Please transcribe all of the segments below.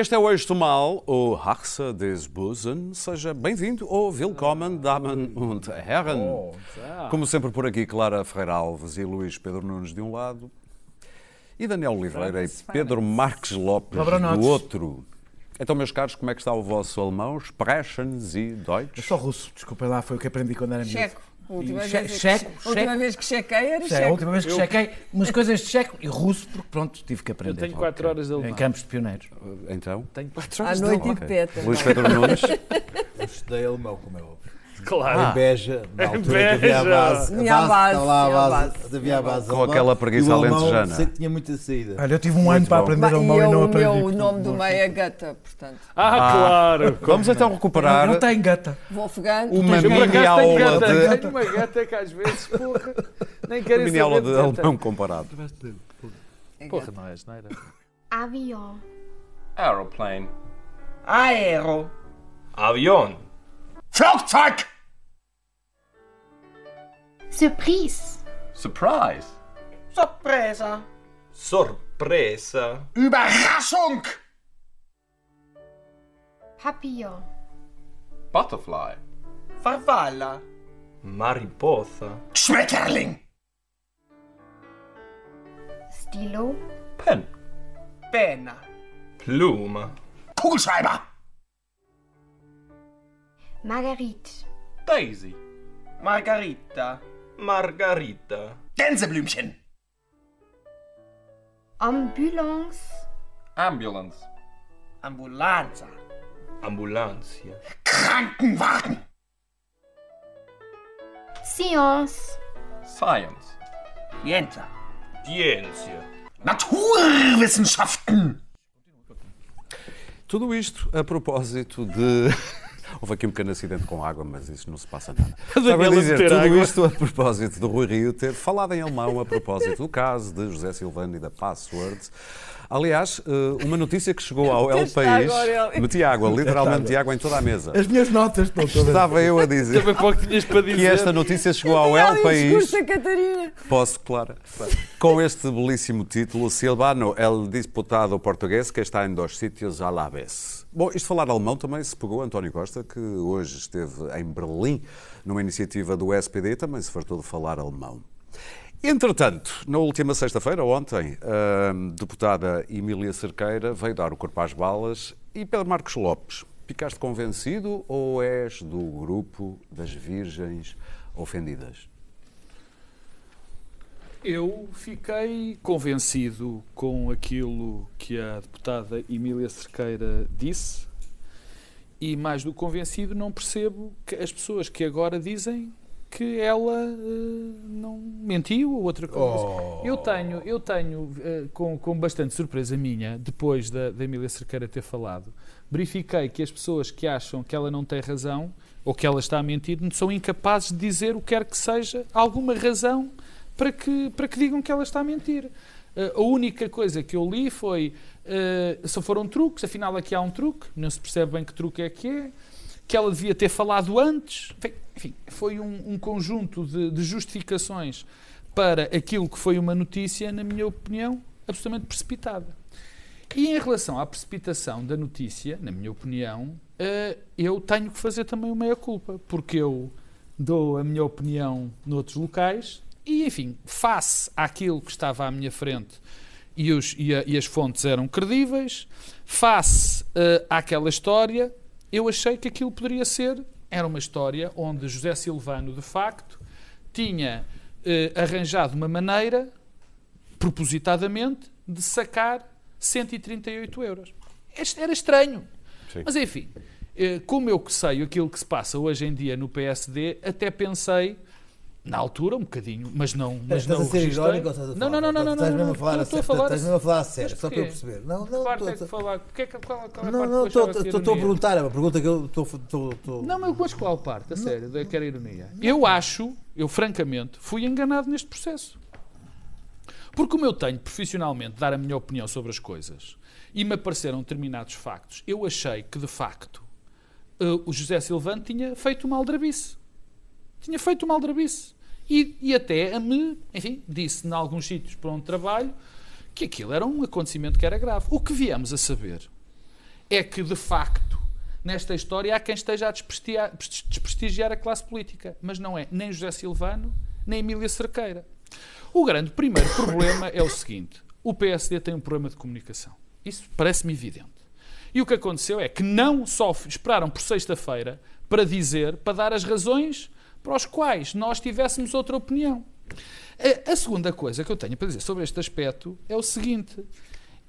Este é o Eixo Mal, o Haxa des Busen. Seja bem-vindo ou willkommen, Damen und Herren. Como sempre por aqui, Clara Ferreira Alves e Luís Pedro Nunes de um lado e Daniel Oliveira e Pedro Marques Lopes do outro. Então, meus caros, como é que está o vosso alemão? Sprechen Sie Deutsch? É só russo, desculpa lá, foi o que aprendi quando era miúdo. Checo. A última, E vez, che- que- checo, a última checo. vez que chequei era é, a checo. última vez que chequei umas coisas de checo e russo, porque pronto, tive que aprender. tenho quatro horas de Em alemão. campos de pioneiros. Então, Tenho 4 À horas de noite e de peta. Luís Pedro Nunes. Eu estudei alemão, como é óbvio. Claro. Em Beja, na altura que Beja. havia a base. Tinha a base, estava lá a base, base. havia a base Com aquela preguiça o alentejana. Sei que tinha muita saída. Olha, eu tive um ano para aprender alemão e e não o aprendi. meu nome do meio é gata, portanto. Ah, claro. Vamos então recuperar Não tem gata. Wolfgang, uma mini aula gata. de, Tenho uma gata que às vezes, porra, nem querem mini saber aula de alemão comparado. é Porra, não é asneira. Avion. Aeroplane. Aero. Avion. Flugzeug. Surprise. Surprise. Sorpresa. Sorpresa. Überraschung. Papillon. Butterfly. Farfalla. Mariposa. Schmetterling. Stilo. Pen. Penna. Plume. Kugelschreiber. Marguerite. Daisy. Margarita. Margarita. Gänseblümchen. Ambulance. Ambulance. Ambulanza. Ambulancia. Krankenwagen. Science. Science. Scienza. Ciência. Naturwissenschaften. Tudo isto a propósito de. Houve aqui um pequeno acidente com água, mas isso não se passa nada. Estava a dizer tudo água. isto a propósito do Rui Rio ter falado em alemão a propósito do caso de José Silvano e da Passwords. Aliás, eh, uma notícia que chegou ao El País. Meti água, literalmente meti água em toda a mesa. As minhas notas estão todas. Estava eu a dizer Também pouco tinhas para dizer. que esta notícia chegou ao El País. Posso, claro. Com este belíssimo título, Silvano, el disputado português que está em dois sítios à la vez. Bom, isto falar alemão também se pegou António Costa, que hoje esteve em Berlim, numa iniciativa do SPD, também se fartou de falar alemão. Entretanto, na última sexta-feira, ontem, a deputada Emília Cerqueira veio dar o corpo às balas e Pedro Marcos Lopes, ficaste convencido ou és do grupo das virgens ofendidas? Eu fiquei convencido com aquilo que a deputada Emília Cerqueira disse e, mais do que convencido, não percebo que as pessoas que agora dizem que ela eh, não mentiu ou outra coisa. Eu tenho, eu tenho eh, com, com bastante surpresa minha, depois da, da Emília Cerqueira ter falado, verifiquei que as pessoas que acham que ela não tem razão ou que ela está a mentir são incapazes de dizer o que quer que seja, alguma razão para que, para que digam que ela está a mentir. Eh, a única coisa que eu li foi eh, se foram truques, afinal aqui há um truque, não se percebe bem que truque é que é, que ela devia ter falado antes. Enfim, foi um, um conjunto de, de justificações para aquilo que foi uma notícia, na minha opinião, absolutamente precipitada. E em relação à precipitação da notícia, na minha opinião, eh, eu tenho que fazer também uma meia-culpa, porque eu dou a minha opinião noutros locais e, enfim, face àquilo que estava à minha frente e, os- e a- e as fontes eram credíveis, face eh, àquela história, eu achei que aquilo poderia ser, era uma história onde José Silvano, de facto, tinha eh, arranjado uma maneira, propositadamente, de sacar 138 euros. Este Era estranho. Sim. Mas enfim, eh, como eu que sei aquilo que se passa hoje em dia no PSD, até pensei, na altura, um bocadinho, mas não. Mas Estás não a ser registrei. irónico ou estás a Não, falar? não, não, não, não, Estás mesmo a falar a sério. Estás mesmo a falar a sério, só para eu perceber. Não, não, parte é que falar? É que- qual, qual é a não, não, estou a perguntar, é uma pergunta que eu estou... Não, mas qual parte? A sério, que era ironia. Eu acho, eu francamente, fui enganado neste processo. Porque como eu tenho profissionalmente de dar a minha opinião sobre as coisas e me apareceram determinados factos, eu achei que de facto eh, o José Silvano tinha feito uma aldrabice. Tinha feito uma aldrabice. E, e até a me, enfim, disse em alguns sítios para onde trabalho que aquilo era um acontecimento que era grave. O que viemos a saber é que, de facto, nesta história há quem esteja a desprestigiar, a classe política. Mas não é nem José Silvano, nem Emília Cerqueira. O grande primeiro problema é o seguinte: o PSD tem um problema de comunicação. Isso parece-me evidente. E o que aconteceu é que não só esperaram por sexta-feira para dizer, para dar as razões para as quais nós tivéssemos outra opinião. A, a segunda coisa que eu tenho para dizer sobre este aspecto é o seguinte: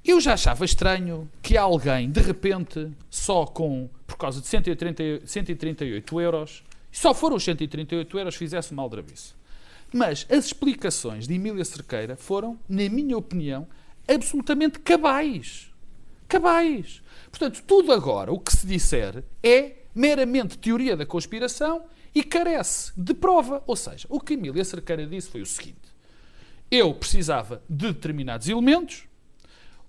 eu já achava estranho que alguém, de repente, só com, por causa de 130, 138 euros, só foram os 138 euros, fizesse uma aldrabice. Mas as explicações de Emília Cerqueira foram, na minha opinião, absolutamente cabais. Cabais. Portanto, tudo agora, o que se disser, é meramente teoria da conspiração e carece de prova. Ou seja, o que Emília Cerqueira disse foi o seguinte: eu precisava de determinados elementos,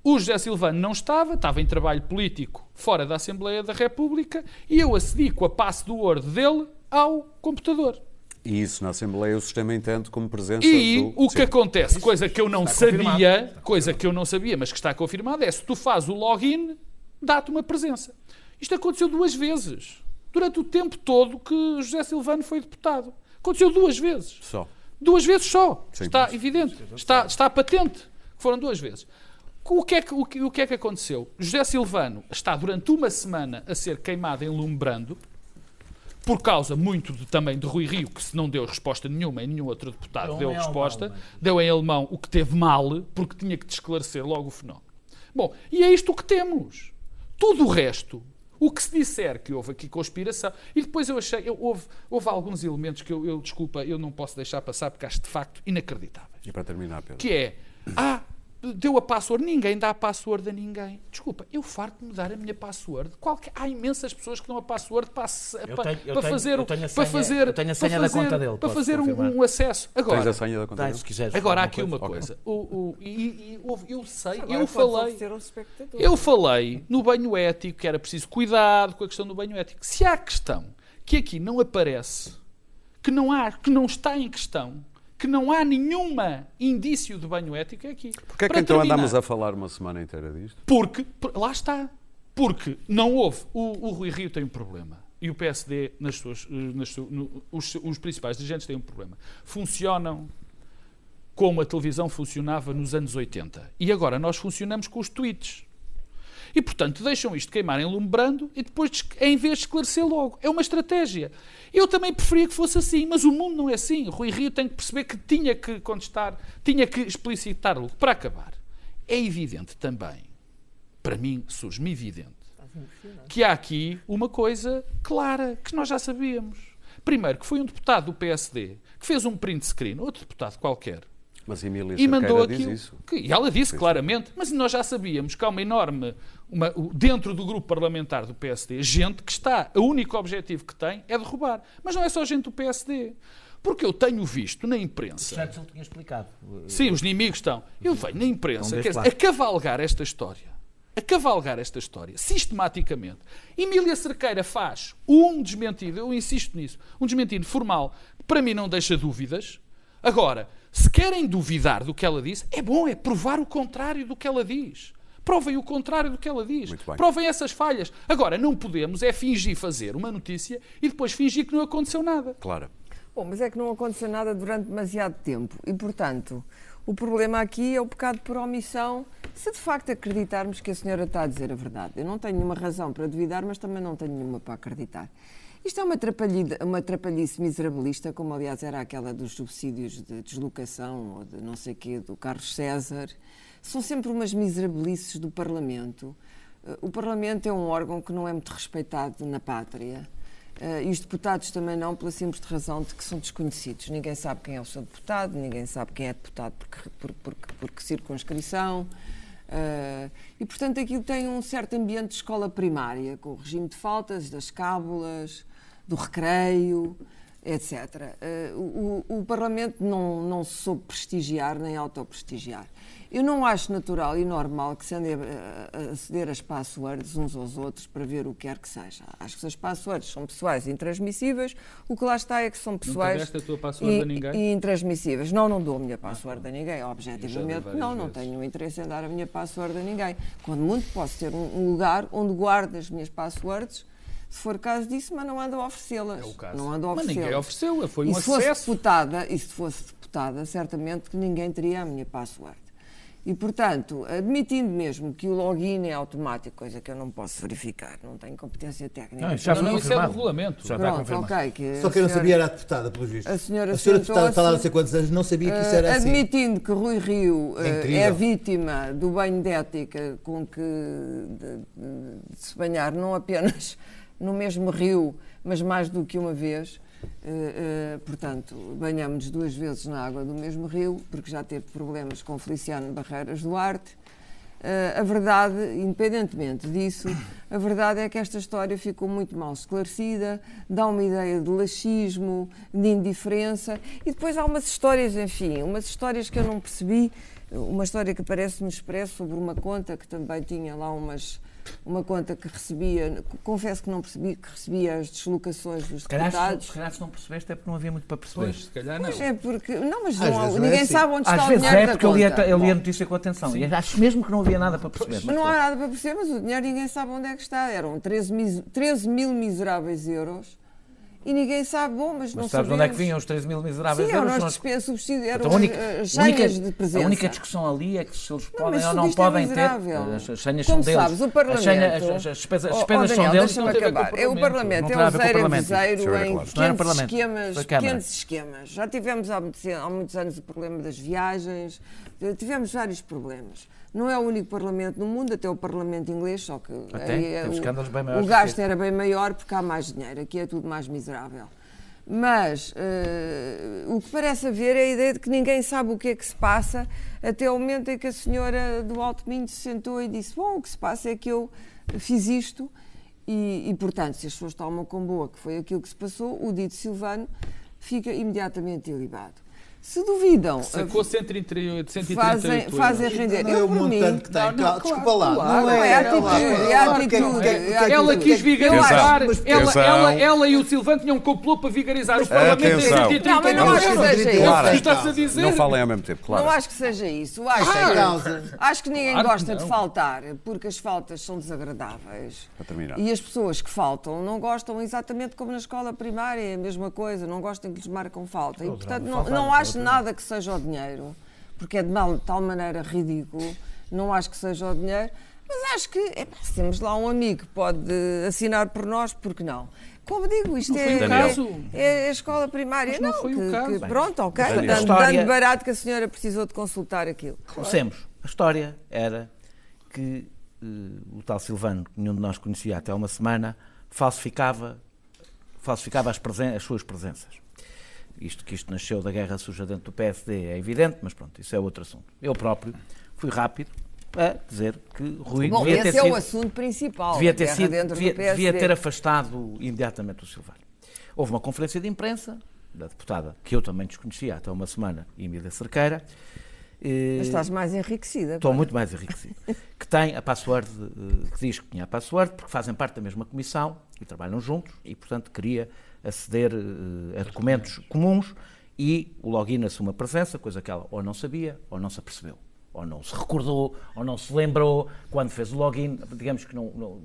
o José Silvano não estava, estava em trabalho político fora da Assembleia da República e eu acedi com a passe do Word dele ao computador. E isso na Assembleia o sistema entende como presença E do... o que Sim. acontece, coisa que eu não confirmado. sabia, coisa que eu não sabia, mas que está confirmada, é se tu fazes o login, dá-te uma presença. Isto aconteceu duas vezes. Durante o tempo todo que José Silvano foi deputado. Aconteceu duas vezes. Só. Duas vezes só. Sim. Está evidente. Está, está patente. que Foram duas vezes. O que, é que, o, que, o que é que aconteceu? José Silvano está durante uma semana a ser queimado em lume brando, por causa muito de- também de Rui Rio, que se não deu resposta nenhuma e nenhum outro deputado Deu deu em resposta, alemão, deu em alemão o que teve mal, porque tinha que esclarecer logo o fenómeno. Bom, e é isto que temos. Tudo o resto, o que se disser que houve aqui conspiração, e depois eu achei, eu- houve, houve alguns elementos que eu, eu, desculpa, eu não posso deixar passar porque acho de facto inacreditáveis. E para terminar, Pedro. Que é, ah, deu a password, ninguém dá a password a ninguém. Desculpa, eu farto-me dar a minha password. Qualquer, há imensas pessoas que dão a password para, se- Eu para, tenho- fazer, eu tenho a para senha- fazer, eu tenho a para senha da fazer- conta dele, para fazer um, um acesso. Tens Agora, a senha da conta dele? se quiseres. Agora há aqui uma coisa. O, o- e, e eu sei, Agora eu falei. Eu falei no banho ético que era preciso cuidado com a questão do banho ético. Se há questão que aqui não aparece, que não há, que não está em questão, que não há nenhuma indício de banho ético aqui. Porquê é que Para então terminar, andamos a falar uma semana inteira disto? Porque, por- lá está. Porque não houve. O, o Rui Rio tem um problema. E o PSD, nas suas, eh, nas no- os, os principais dirigentes têm um problema. Funcionam como a televisão funcionava nos anos 80. E agora nós funcionamos com os tweets. E, portanto, deixam isto queimar em lume brando e depois, em vez de esclarecer logo. É uma estratégia. Eu também preferia que fosse assim, mas o mundo não é assim. Rui Rio tem que perceber que tinha que contestar, tinha que explicitar-lo. Para acabar, é evidente também, para mim, surge-me evidente, que há aqui uma coisa clara, que nós já sabíamos. Primeiro, que foi um deputado do PSD que fez um print screen, outro deputado qualquer, Mas Emília e mandou Cerqueira diz aquilo. isso. Que, e ela disse claramente, mas nós já sabíamos que há uma enorme, uma- o- dentro do grupo parlamentar do PSD, gente que está, o único objetivo que tem é derrubar. Mas não é só gente do PSD. Porque eu tenho visto na imprensa. Churchill tinha explicado. Sim, os inimigos estão. Eu venho na imprensa deste dizer, a cavalgar esta história. A cavalgar esta história, sistematicamente. Emília Cerqueira faz um desmentido, eu insisto nisso, um desmentido formal, que para mim não deixa dúvidas. Agora, se querem duvidar do que ela disse, é bom, é provar o contrário do que ela diz. Provem o contrário do que ela diz. Provem essas falhas. Agora, não podemos é fingir fazer uma notícia e depois fingir que não aconteceu nada. Claro. Bom, mas é que não aconteceu nada durante demasiado tempo e, portanto, o problema aqui é o pecado por omissão. Se de facto acreditarmos que a senhora está a dizer a verdade, eu não tenho nenhuma razão para duvidar, mas também não tenho nenhuma para acreditar. Isto é uma, uma trapalhice miserabilista, como aliás era aquela dos subsídios de deslocação ou de não sei quê, do Carlos César. São sempre umas miserabilices do Parlamento. Eh, O Parlamento é um órgão que não é muito respeitado na pátria. Eh, e os deputados também não, pela simples razão de que são desconhecidos. Ninguém sabe quem é o seu deputado, ninguém sabe quem é deputado por, que- por, por, por que circunscrição. Eh, e, portanto, aquilo tem um certo ambiente de escola primária, com o regime de faltas, das cábulas, do recreio. etc. Eh, o, o- Parlamento não, não soube prestigiar nem autoprestigiar. Eu não acho natural e normal que se andem a, a ceder as passwords uns aos outros para ver o que quer que seja. Acho que se as passwords são pessoais e intransmissíveis, o que lá está é que são pessoais deste a tua password e, a ninguém? e intransmissíveis. Não, não dou a minha password a ninguém, objetivamente. Não, não vezes. tenho interesse em dar a minha password a ninguém. Quando muito posso ter um, um lugar onde guardo as minhas passwords, se for caso disso, mas não ando a oferecê-las. É o caso. Não ando a Mas oferecê-las. ninguém ofereceu, foi um e se fosse acesso. deputada, e se fosse deputada, certamente que ninguém teria a minha password. E, portanto, admitindo mesmo que o login é automático, coisa que eu não posso verificar, não tenho competência técnica. Não, isso já Não, foi não, isso é do regulamento. Já está Pronto, confirmado. ok. Que Só que eu não sabia era a deputada, pelos vistos. A senhora a senhora deputada está lá há não sei quantos anos, não sabia que isso era Eh, assim. Admitindo que Rui Rio É eh, é vítima do banho de ética com que de, de- de se banhar não apenas no mesmo rio, mas mais do que uma vez. eh, eh, portanto, banhamos duas vezes na água do mesmo rio, porque já teve problemas com Feliciano Barreiras Duarte. Eh, a verdade, independentemente disso, a verdade é que esta história ficou muito mal esclarecida, dá uma ideia de laxismo, de indiferença, e depois há umas histórias, enfim, umas histórias que eu não percebi. Uma história que aparece no Expresso sobre uma conta que também tinha lá umas. Uma conta que recebia, confesso que não percebi, que recebia as deslocações dos Se calhar, se, deputados. se calhar se não percebeste é porque não havia muito para perceber. Pois, se calhar não. Mas é porque. Não, mas Às não vezes é ninguém assim. sabe onde está Às o vezes dinheiro é da porque eu li, a, conta. eu li a notícia com atenção. E acho mesmo que não havia nada para perceber. Mas não há nada para perceber, mas o dinheiro ninguém sabe onde é que está. Eram 13, mis- 13 mil miseráveis euros e ninguém sabe, bom, mas, não Mas sabes de onde é que sabemos. vinham os 13 mil miseráveis Sim, eram euros? São as- despesas subsídios, eram Então, a única, de presença. a única discussão ali é que se eles podem ou não é podem ter. miserável. As, as senhas Como são deles. sabes, o Parlamento... As, senhas- as- as- as despesas, as Oh, despesas oh, são Daniel, deles. deixa-me não acabar. É o Parlamento. Não é o zero viseiro em. Não era pequenos Parlamento, esquemas, pequenos esquemas. Já tivemos há, muitos- anos o problema das viagens, eh, tivemos vários problemas. Não é o único Parlamento no mundo, até o Parlamento inglês, só que é o- o gasto era bem maior porque há mais dinheiro. Aqui é tudo mais miserável. Mas eh, o que parece haver é a ideia de que ninguém sabe o que é que se passa até o momento em que a senhora do Alto Minho se sentou e disse: Bom, o que se passa é que eu fiz isto e, e, portanto, se as pessoas tomam com boa que foi aquilo que se passou, o dito Silvano fica imediatamente ilibado. Se duvidam, Sacou 138, 138 fazem, fazem render. Não é eu, o montante que tem. Não, não, Claro, Desculpa lá. claro, não é é. a atitude, é a atitude, é a que- Ela que- quis vigarizar, ela, ela, ela e o Silvano tinham um complô para vigarizar o Parlamento em Atenção. 130 Não, mas não acho que seja É o Clara, que tu estás a dizer. Não falem ao mesmo tempo, claro. Não acho que seja isso. Acho, que, acho ninguém gosta de não. faltar, porque as faltas são desagradáveis. Para terminar. E as pessoas que faltam não gostam exatamente como na escola primária, é a mesma coisa, não gostam que lhes marcam falta. E, portanto, não, não acho nada que seja o dinheiro, porque é de mal- de tal maneira ridículo, não acho que seja o dinheiro, mas acho que epá, se temos lá um amigo que pode assinar por nós, porque não? Como digo, isto Não é, foi o é- caso. é a escola primária. Mas não foi o que- caso. que- pronto, ok, dando, História- dando barato que a senhora precisou de consultar aquilo. Conhecemos. A história era que eh, o tal Silvano, que nenhum de nós conhecia até há uma semana, falsificava, falsificava as, presen- as suas presenças. Isto que isto nasceu da guerra suja dentro do PSD é evidente, mas pronto, isso é outro assunto. Eu próprio fui rápido a dizer que Rui Bom, devia ter esse é sido o assunto principal. devia ter, sido, dentro do devia, PSD. devia ter afastado imediatamente o Silvano. Houve uma conferência de imprensa da deputada, que eu também desconhecia até uma semana, Emília Cerqueira. eh, Mas estás mais enriquecida. Estou muito mais enriquecido. que tem a password, eh, que diz que tinha a password, porque fazem parte da mesma comissão e trabalham juntos e, portanto, queria aceder eh, a documentos comuns e o login assume a presença, coisa que ela ou não sabia ou não se apercebeu. Ou não se recordou, ou não se lembrou quando fez o login. Digamos que não, não-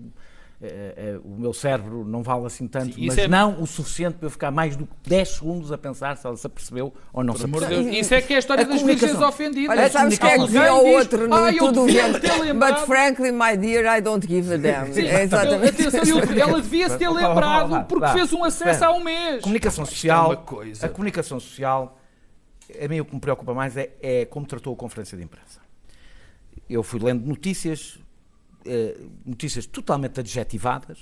eh, eh, o meu cérebro não vale assim tanto, Sim, mas é- não o suficiente para eu ficar mais do que 10 segundos a pensar se ela se apercebeu ou não se Por amor de apercebeu. Deus. Isso é que é a história A das virgens ofendidas. Olha, sabes que é que dizia outro no "Ah, Tudo Vento? ter lembrado." But frankly, my dear, I don't give a damn. É exatamente. Atenção, ela devia se ter lembrado porque fez um acesso há um mês. Comunicação é social. coisa. A comunicação social, a mim o que me preocupa mais é, é como tratou a conferência de imprensa. Eu fui lendo notícias, notícias totalmente adjetivadas,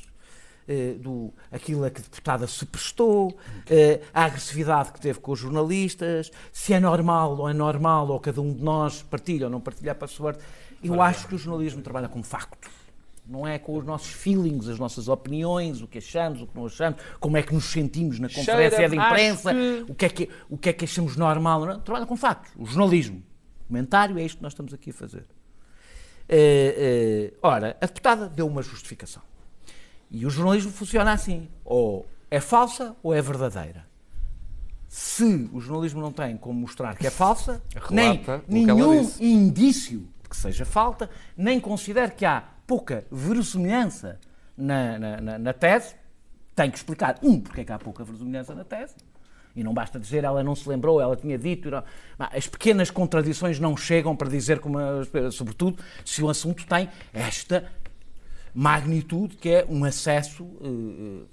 eh, do aquilo a que a deputada se prestou, eh, a agressividade que teve com os jornalistas, se é normal ou é normal, ou cada um de nós partilha ou não partilha a password. Eu acho que o jornalismo trabalha com facto. Não é com os nossos feelings, as nossas opiniões, o que achamos, o que não achamos, como é que nos sentimos na conferência Cheira, de imprensa, que- o, que é que, o que é que achamos normal. Não? Trabalha com factos. O jornalismo. O comentário é isto que nós estamos aqui a fazer. Eh, eh, ora, a deputada deu uma justificação. E o jornalismo funciona assim: ou é falsa ou é verdadeira. Se o jornalismo não tem como mostrar que é falsa, nem Relata ela nenhum indício de que seja falta, nem considera que há pouca verossimilhança na, na, na- na tese, tem que explicar, um, porque é que há pouca verossimilhança na tese, e não basta dizer ela não se lembrou, ela tinha dito. não- As pequenas contradições não chegam para dizer como, sobretudo, se o assunto tem esta magnitude que é um acesso eh,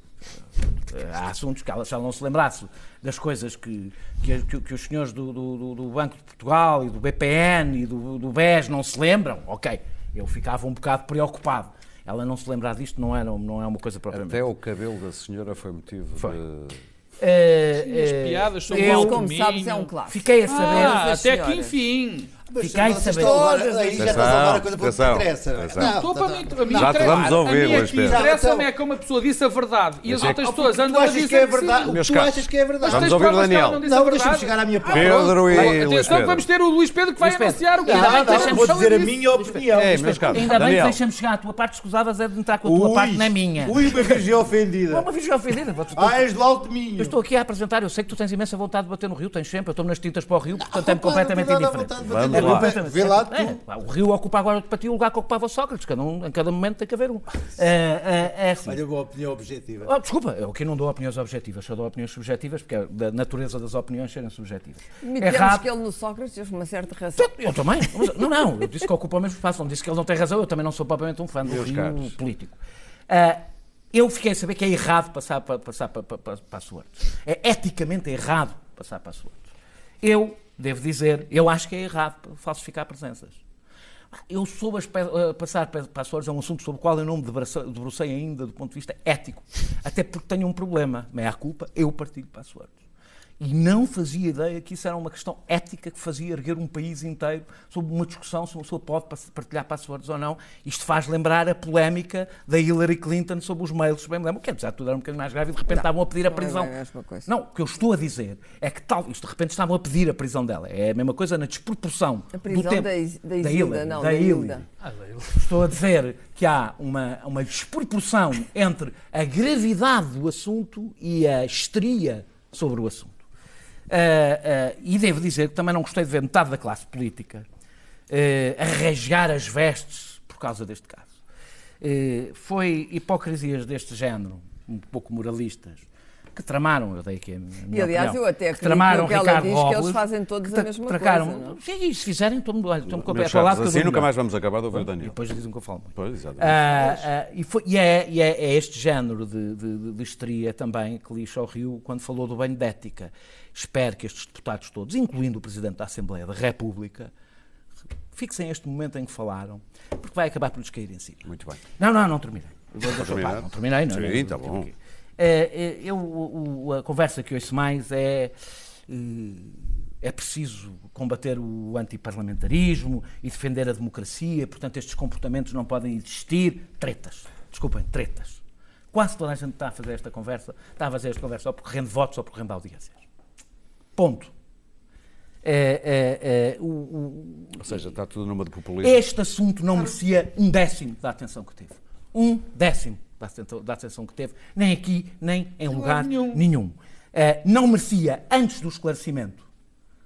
eh, há assuntos que ela, não se lembrasse das coisas que, que, que- os senhores do, do- do- Banco de Portugal e do BPN e do, do BES não se lembram, ok, eu ficava um bocado preocupado. Ela não se lembrar disto não é, não é uma coisa propriamente. Até o cabelo da senhora foi motivo de... Eh, As eh, piadas sobre eu o Como sabes, é um clássico. fiquei a saber. Ah, até que enfim. A agora- Todas Aí já estás a levar a coisa para o que interessa. Não, Estou para mim, a mim Já te vamos ouvir, a mim aqui interessa-me é como a pessoa disse a verdade e as é outras que- pessoas andam a dizer que é verdade? Tu achas que é verdade? Mas Vamos tens ouvir o que Daniel. não disse a Não, deixa-me chegar à minha parte. Pedro e Luís Atenção que Pedro. vamos ter o Luís Pedro que vai anunciar o que Ainda Não, bem não, que deixamos vou dizer a minha opinião. É, meus caros. Ainda bem que deixamos chegar à tua parte, escusavas é de entrar com a tua parte na minha. Ui, uma virgem ofendida. Não, uma virgem ofendida. Ah, és do alto minho. Eu estou aqui a apresentar, eu sei que tu tens imensa vontade de bater no Rio, tens sempre, eu estou nas tintas para o Rio, portanto é-me completamente indiferente. É lá. completamente- Vê lá é, o Rio ocupa agora para ti o lugar que ocupava Sócrates, cada um, em cada momento tem que haver um. É, é, é assim. Olha, uma opinião objetiva. Oh, desculpa, eu aqui não dou opiniões objetivas, só dou opiniões subjetivas, porque é da natureza das opiniões serem subjetivas. Admitemos Errado. que ele no Sócrates teve uma certa razão. Eu também. Não, não, eu disse que ocupa o mesmo espaço, não disse que ele não tem razão, eu também não sou propriamente um fã do Meus Rio caros. político. Ah, eu fiquei a saber que é errado passar para, passar para, para, para, para a Soares. É eticamente errado passar para a Soares. Eu devo dizer, eu acho que é errado falsificar presenças. Eu soube pe- eh, passar para a é um assunto sobre o qual eu não me debrucei ainda do ponto de vista ético. Até porque tenho um problema. Meia culpa, eu partilho para a. E não fazia ideia que isso era uma questão ética que fazia erguer um país inteiro sobre uma discussão se uma pessoa pode partilhar passwords ou não. Isto faz lembrar a polémica da Hillary Clinton sobre os mails, bem me lembro, que apesar de tudo era um bocadinho mais grave e de repente estavam a pedir a não é prisão. bem a mesma coisa. Não, o que eu estou a dizer é que tal, isto de repente estavam a pedir a prisão dela. É a mesma coisa na desproporção A prisão do tempo. da Is- da da Isilda, Hillary, não, da da Hillary. Hilda. Estou a dizer que há uma, uma desproporção entre a gravidade do assunto e a histeria sobre o assunto. Ah, ah, e devo dizer que também não gostei de ver metade da classe política rasgar as vestes por causa deste caso. Eh, foi hipocrisias deste género, um pouco moralistas, que tramaram, eu dei aqui a minha E aliás, opinião, eu até que tramaram que ela Ricardo diz, que eles Robles, fazem todos a mesma tracaram- coisa, não? Sim, se fizerem, estou-me com o pé para lá. assim nunca mais vamos acabar de ouvir o E Daniel. depois dizem que eu falo muito. Pois, exatamente. Ah, ah, e, foi- e é, e é- é este género de, de, de- de histeria também que lixa ao Rio quando falou do banho de ética. Espero que estes deputados todos, incluindo o Presidente da Assembleia da República, fixem este momento em que falaram, porque vai acabar por lhes cair em si. Muito bem. Não, não, não terminei. Não terminei, não. Sim, não, tá não, bom. aqui. É, é, eu, o- a conversa que ouço mais é. eh, É preciso combater o antiparlamentarismo e defender a democracia, portanto, estes comportamentos não podem existir. Tretas. Desculpem, tretas. Quase toda a gente está a fazer esta conversa, está a fazer esta conversa ou porque rende votos ou porque rende audiências. Ponto. É, é, é, o- o- Ou seja, está tudo numa de populismo. este assunto não merecia um décimo da atenção que teve. Um décimo da atenção, da atenção que teve, nem aqui, nem em lugar nenhum. Eh, não merecia, antes do esclarecimento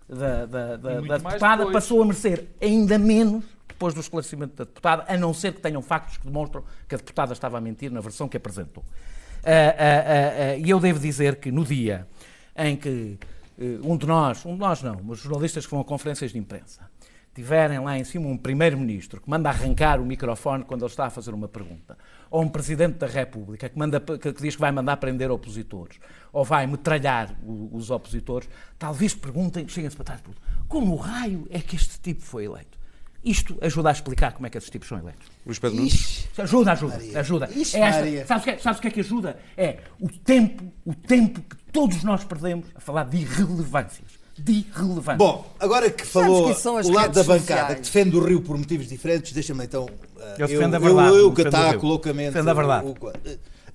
da, da- da- da deputada, depois. passou a merecer ainda menos depois do esclarecimento da deputada, a não ser que tenham factos que demonstram que a deputada estava a mentir na versão que apresentou. Ah, ah, ah, ah, E eu devo dizer que no dia em que eh, um de nós, um de nós não, mas jornalistas que vão a conferências de imprensa, tiverem lá em cima um primeiro-ministro que manda arrancar o microfone quando ele está a fazer uma pergunta, ou um presidente da República que, manda, que que diz que vai mandar prender opositores, ou vai metralhar o- os opositores, talvez perguntem, cheguem-se para trás como raio é que este tipo foi eleito? Isto ajuda a explicar como é que esses tipos são eleitos. Luís Pedro Nunes. Ajuda, ajuda, ajuda. Ixi, É esta- Maria. sabes, o que, é- sabes o que é que ajuda? É o tempo, o tempo que todos nós perdemos a falar de irrelevâncias. De irrelevante. Bom, agora que falou que isso são as o lado da bancada sociais. que defende o Rio por motivos diferentes, deixa-me então. eh, Eu defendo a eu, verdade, eu, eu que defendo ataco loucamente. Defendo a verdade. o- o-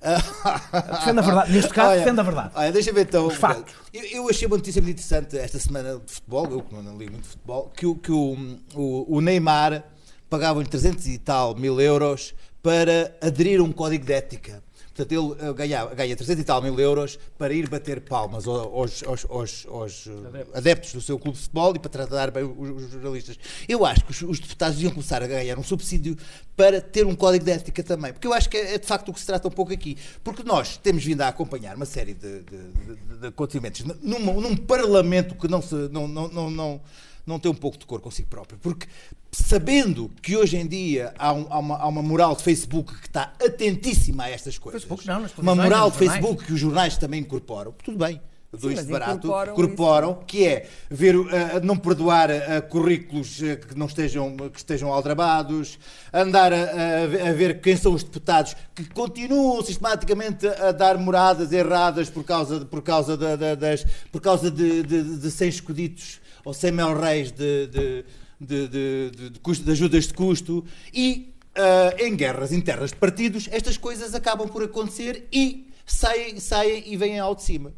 Defende a verdade. Neste caso, Olha, defende a verdade. Olha, deixa-me então. Os factos. Eu, eu achei uma notícia muito interessante esta semana de futebol, eu que não li muito futebol, que, o- que o, o, o Neymar pagava-lhe 300 e tal mil euros para aderir a um código de ética. Portanto, ele eh, ganhava, ganha 300 e tal mil euros para ir bater palmas aos, aos- aos- aos, eh, adeptos. do seu clube de futebol e para tratar bem os, os jornalistas. Eu acho que os, os deputados deviam começar a ganhar um subsídio para ter um código de ética também. Porque eu acho que é, é de facto o que se trata um pouco aqui. Porque nós temos vindo a acompanhar uma série de, de- de- de acontecimentos num, num parlamento que não, se, não, não, não, não, não tem um pouco de cor consigo próprio. Porque sabendo que hoje em dia há, um- há uma, há uma moral de Facebook que está atentíssima a estas coisas. Facebook não, uma moral de. Facebook que os jornais também incorporam. Tudo bem. Isto mas barato, incorporam incorporam, que é ver, uh, não perdoar uh, currículos uh, que não estejam, que estejam aldrabados, andar a, ver quem são os deputados que continuam sistematicamente a dar moradas erradas por causa, de- por causa, da- da- das, por causa de, de, de 100 escuditos ou 100 mil reis de, de, de, de, de, custo- de ajudas de custo e ah, em guerras internas de partidos estas coisas acabam por acontecer e saem, saem e vêm ao de cima.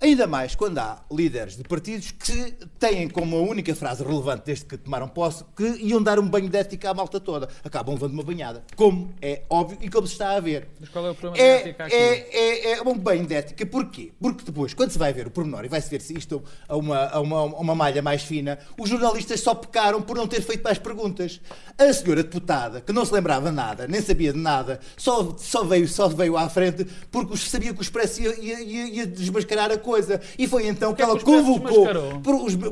Ainda mais quando há líderes de partidos que têm como a única frase relevante desde que tomaram posse que iam dar um banho de ética à malta toda. Acabam levando uma banhada. Como é óbvio e como se está a ver. Mas qual é o problema É, ética aqui? é, é, é um banho de ética. Porquê? Porque depois, quando se vai ver o pormenor e vai-se ver se isto a uma, a, uma, a uma malha mais fina, os jornalistas só pecaram por não ter feito mais perguntas. A senhora deputada, que não se lembrava nada, nem sabia de nada, só, só, veio, só veio à frente porque sabia que o Expresso ia, ia, ia- ia desmascarar a coisa. E foi então que que é ela que Expresso convocou.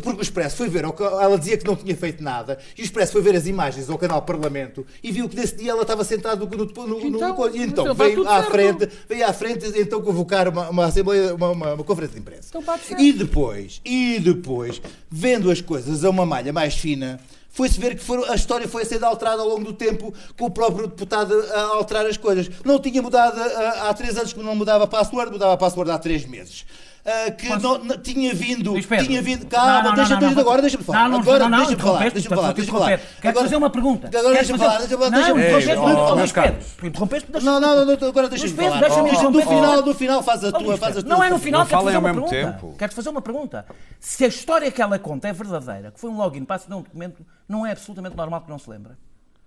Porque o Expresso foi ver, ela dizia que não tinha feito nada, e o Expresso foi ver as imagens ao canal Parlamento e viu que nesse dia ela estava sentada no, no, Então, e então então veio à certo. frente, veio à frente então convocar uma, uma assembleia, uma, uma- uma conferência de imprensa. Então e depois, e depois, vendo as coisas a uma malha mais fina, foi-se ver que foram- a história foi sendo alterada ao longo do tempo com o próprio deputado a alterar as coisas. Não tinha mudado ah, há três anos que não mudava a password, mudava a password há três meses. Ah, que Posso- não, tinha vindo, Pedro. tinha vindo, Não, calma, não, deixa-me agora, deixa-me falar. Não, não, agora não, não, deixa-me falar, deixa-me falar, deixa-me falar. Quero fazer uma pergunta. Agora deixa-me fazer- falar, deixa-me falar, Não, deixa-me interrompeste, Ei, não, Luís meus Pedro. interrompeste, deixa- Não, não, não, não, agora deixa-me falar. deixa-me interromper. no final, no final faz a tua, Luís faz a Pedro, tua. Não é no final, Não quero fazer ao uma pergunta. Quero fazer uma pergunta. Se a história que ela conta é verdadeira, que foi um login para aceder a um documento, não é absolutamente normal que não se lembre.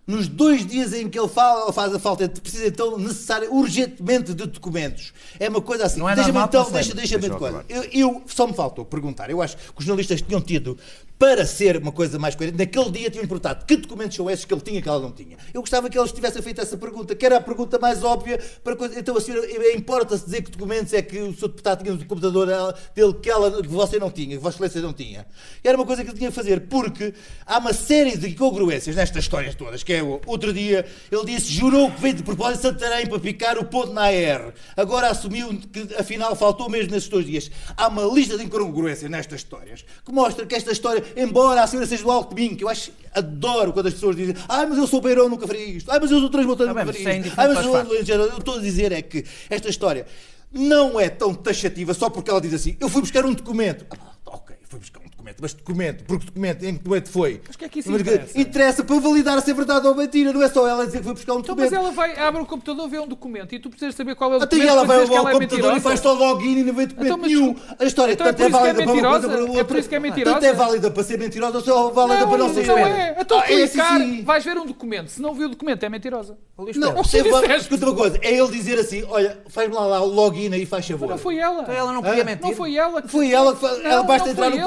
Nos dois dias em que ele fala, ele faz a falta, precisa então necessário, urgentemente de documentos. É uma coisa assim. Não é deixa-me então, deixa, deixa-me Deixa de eu. Eu, eu- só me faltou perguntar. Eu acho que os jornalistas tinham tido, para ser uma coisa mais coerente, naquele dia tinham importado que documentos são esses que ele tinha que ela não tinha. Eu gostava que eles tivessem feito essa pergunta, que era a pergunta mais óbvia para coisa. Então a senhora, eh, importa-se dizer que documentos é que o seu deputado tinha no computador dele que, ela, que você não tinha, que Vossa Excelência não tinha. E era uma coisa que ele tinha que fazer, porque há uma série de incongruências nestas histórias todas, que é o outro dia ele disse, jurou que veio de propósito Santarém para picar o ponto na AR. Agora assumiu que afinal faltou mesmo nesses dois dias. Há uma lista de incongruências nestas histórias que mostra que esta história, embora a senhora seja do alto caminho, que eu acho, adoro quando as pessoas dizem, ai mas eu sou beirão, nunca faria isto, ai mas eu sou transmontano, Ah, nunca faria é isto, ai mas eu, as eu estou a dizer é que esta história não é tão taxativa só porque ela diz assim, eu fui buscar um documento. Ah, ok, fui buscar um documento, mas documento, porque documento, em que documento foi? Mas que é que isso Mas interessa? Interessa para validar se é verdade ou mentira, não é só ela dizer que foi buscar um Então, documento. mas ela vai, abre o computador, vê um documento e tu precisas saber qual é o Até documento ela para vai ao ela é computador e mentirosa. faz só login e não vê documento Então, mas nenhum. A história Então é tanto é que é válida para uma coisa mentirosa? para É outra. por isso que é mentirosa? Tanto é válida para ser mentirosa ou só válida para não ser. não é. Então Ah, é clicar, sim. vais ver um documento. Se não viu o documento, é mentirosa. Não. Escuta uma coisa, é ele dizer assim: olha, faz-me lá, lá o login aí, faz favor. Não foi ela. Então ela não podia mentir. Não foi ela que Foi ela que ela basta não entrar no ele.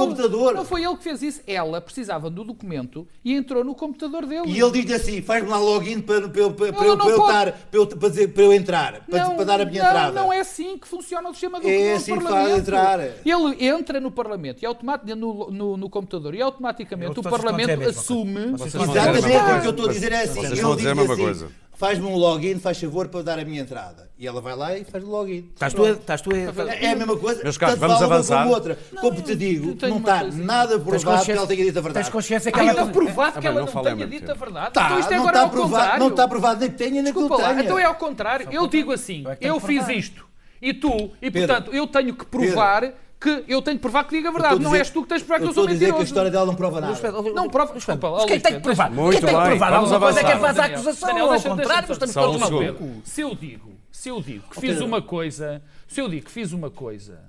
Computador. Não foi ele que fez isso. Ela precisava do documento e entrou no computador dele. E ele diz-lhe assim: faz-me lá login para, para, eu- para, eu, para, eu estar, para, eu, para, dizer- para eu entrar, para, não, para dar a minha não, entrada. Não é assim que funciona o sistema do, É assim que Parlamento. faz entrar. Ele entra no Parlamento e automaticamente no, no, no computador e automaticamente o Parlamento assume. Exatamente, o que eu estou a dizer é assim: Vocês a dizer a mesma assim, coisa. Faz-me um login, faz favor para eu dar a minha entrada. E ela vai lá e faz o login. Estás tu a... Estás tu a... É é a mesma coisa. Meus caros, tanto vamos avançar. Como outra. como te digo, não está nada provado que ela tenha dito a verdade. Tens consciência que ela... provado que ela não não tenha dito a verdade. Tá, então isto é não agora está ao provado, contrário. não está provado nem que tenha nem que não lá, tenha. então é ao contrário. Eu digo assim, é eu fiz isto e tu, e portanto eu tenho que provar que eu tenho de provar que diga a verdade. Eu estou Não és tu que tens de provar que eu estou sou a dizer que a mentiroso. história dela não prova nada. Luís Não, prova- desculpa, Mas ó, quem Luís tem que provar? Muito Quem tem que provar vamos alguma coisa é quem avançar. faz a acusação. Daniel, Ao deixa- contrário, deixa- estamos um todos malucos. Se eu digo, se eu digo que fiz uma coisa, se eu digo que fiz uma coisa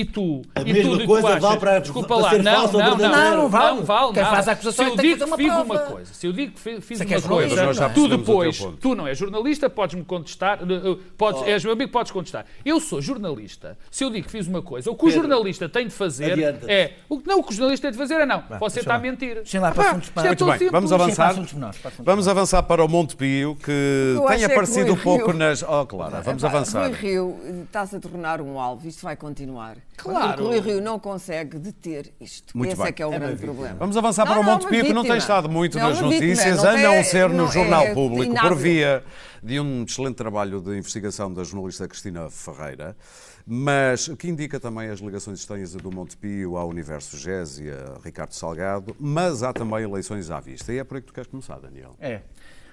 e tu A e mesma e tu coisa achas, vale para- desculpa para lá, ser não, não, não, verdadeiro. Não, vale. não vale Quem nada. faz a acusação se eu que que digo que fazer fiz uma uma coisa, se eu digo que fi- fiz é que é uma coisa, tu depois, tu não és jornalista, podes-me contestar, eh, eh, podes, és meu amigo, podes contestar. Eu sou jornalista. Se eu digo que fiz uma coisa, o que o jornalista tem de fazer é, o que não o que o jornalista tem de fazer é não, você está a mentir. Deixem lá para assuntos é para- Muito bem, simples. vamos Sim, para avançar. Vamos avançar para o Monte Pio, que tem que aparecido um pouco nas. Oh, claro, vamos avançar. Rui Rio eh, está-se a tornar um alvo, isto vai continuar. Claro. Porque Rui Rio não consegue deter isto. Muito Esse bem. é que é o grande problema. Vamos avançar Não, para o Monte Pio, que não tem vítima. estado muito Não, nas vítima, notícias, a não é- ser no não Jornal é Público, por via de um excelente trabalho de investigação da jornalista Cristina Ferreira, mas que indica também as ligações estranhas do Monte Pio ao Universo GES e a Ricardo Salgado, mas há também eleições à vista. E é por aí que tu queres começar, Daniel. É.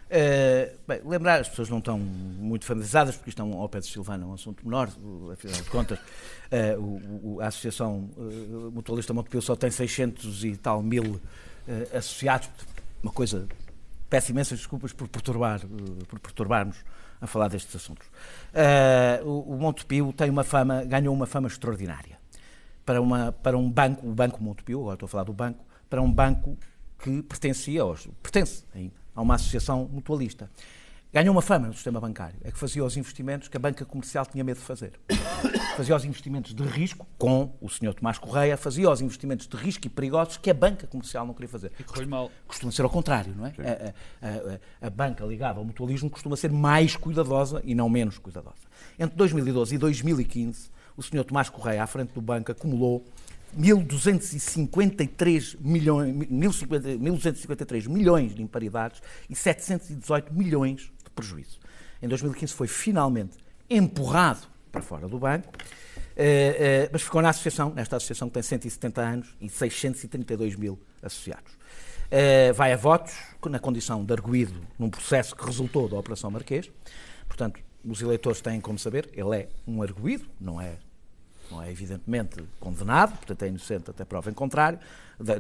Eh, bem, lembrar, as pessoas não estão muito familiarizadas, porque um, ao pé de Silvana, é um assunto menor, afinal de contas, eh, o- o- a Associação eh, Mutualista Montepio só tem 600 e tal mil associados, uma coisa, peço imensas desculpas por, perturbar, por perturbarmos a falar destes assuntos. O, o Montepio tem uma fama, ganhou uma fama extraordinária. Para, uma, para um banco, o Banco Montepio, agora estou a falar do banco, para um banco que pertencia, aos, pertence ainda, a uma associação mutualista. Ganhou uma fama no sistema bancário, é que fazia os investimentos que a banca comercial tinha medo de fazer. Fazia os investimentos de risco, com o Sr. Tomás Correia, fazia os investimentos de risco e perigosos que a banca comercial não queria fazer. Correu mal. Costuma ser ao contrário, não é? A, a- a- a banca ligada ao mutualismo costuma ser mais cuidadosa e não menos cuidadosa. Entre 2012 e 2015, o Sr. Tomás Correia, à frente do banco, acumulou 1.253 milhões, 1.050 1.253 milhões de imparidades e 718 milhões de prejuízo. Em 2015 foi finalmente empurrado para fora do banco, eh, eh, mas ficou na associação, nesta associação que tem 170 anos e 632 mil associados. Eh, vai a votos, na condição de arguído num processo que resultou da Operação Marquês. Portanto, os eleitores têm como saber, ele é um arguído, não é, não é evidentemente condenado, portanto é inocente até prova em contrário.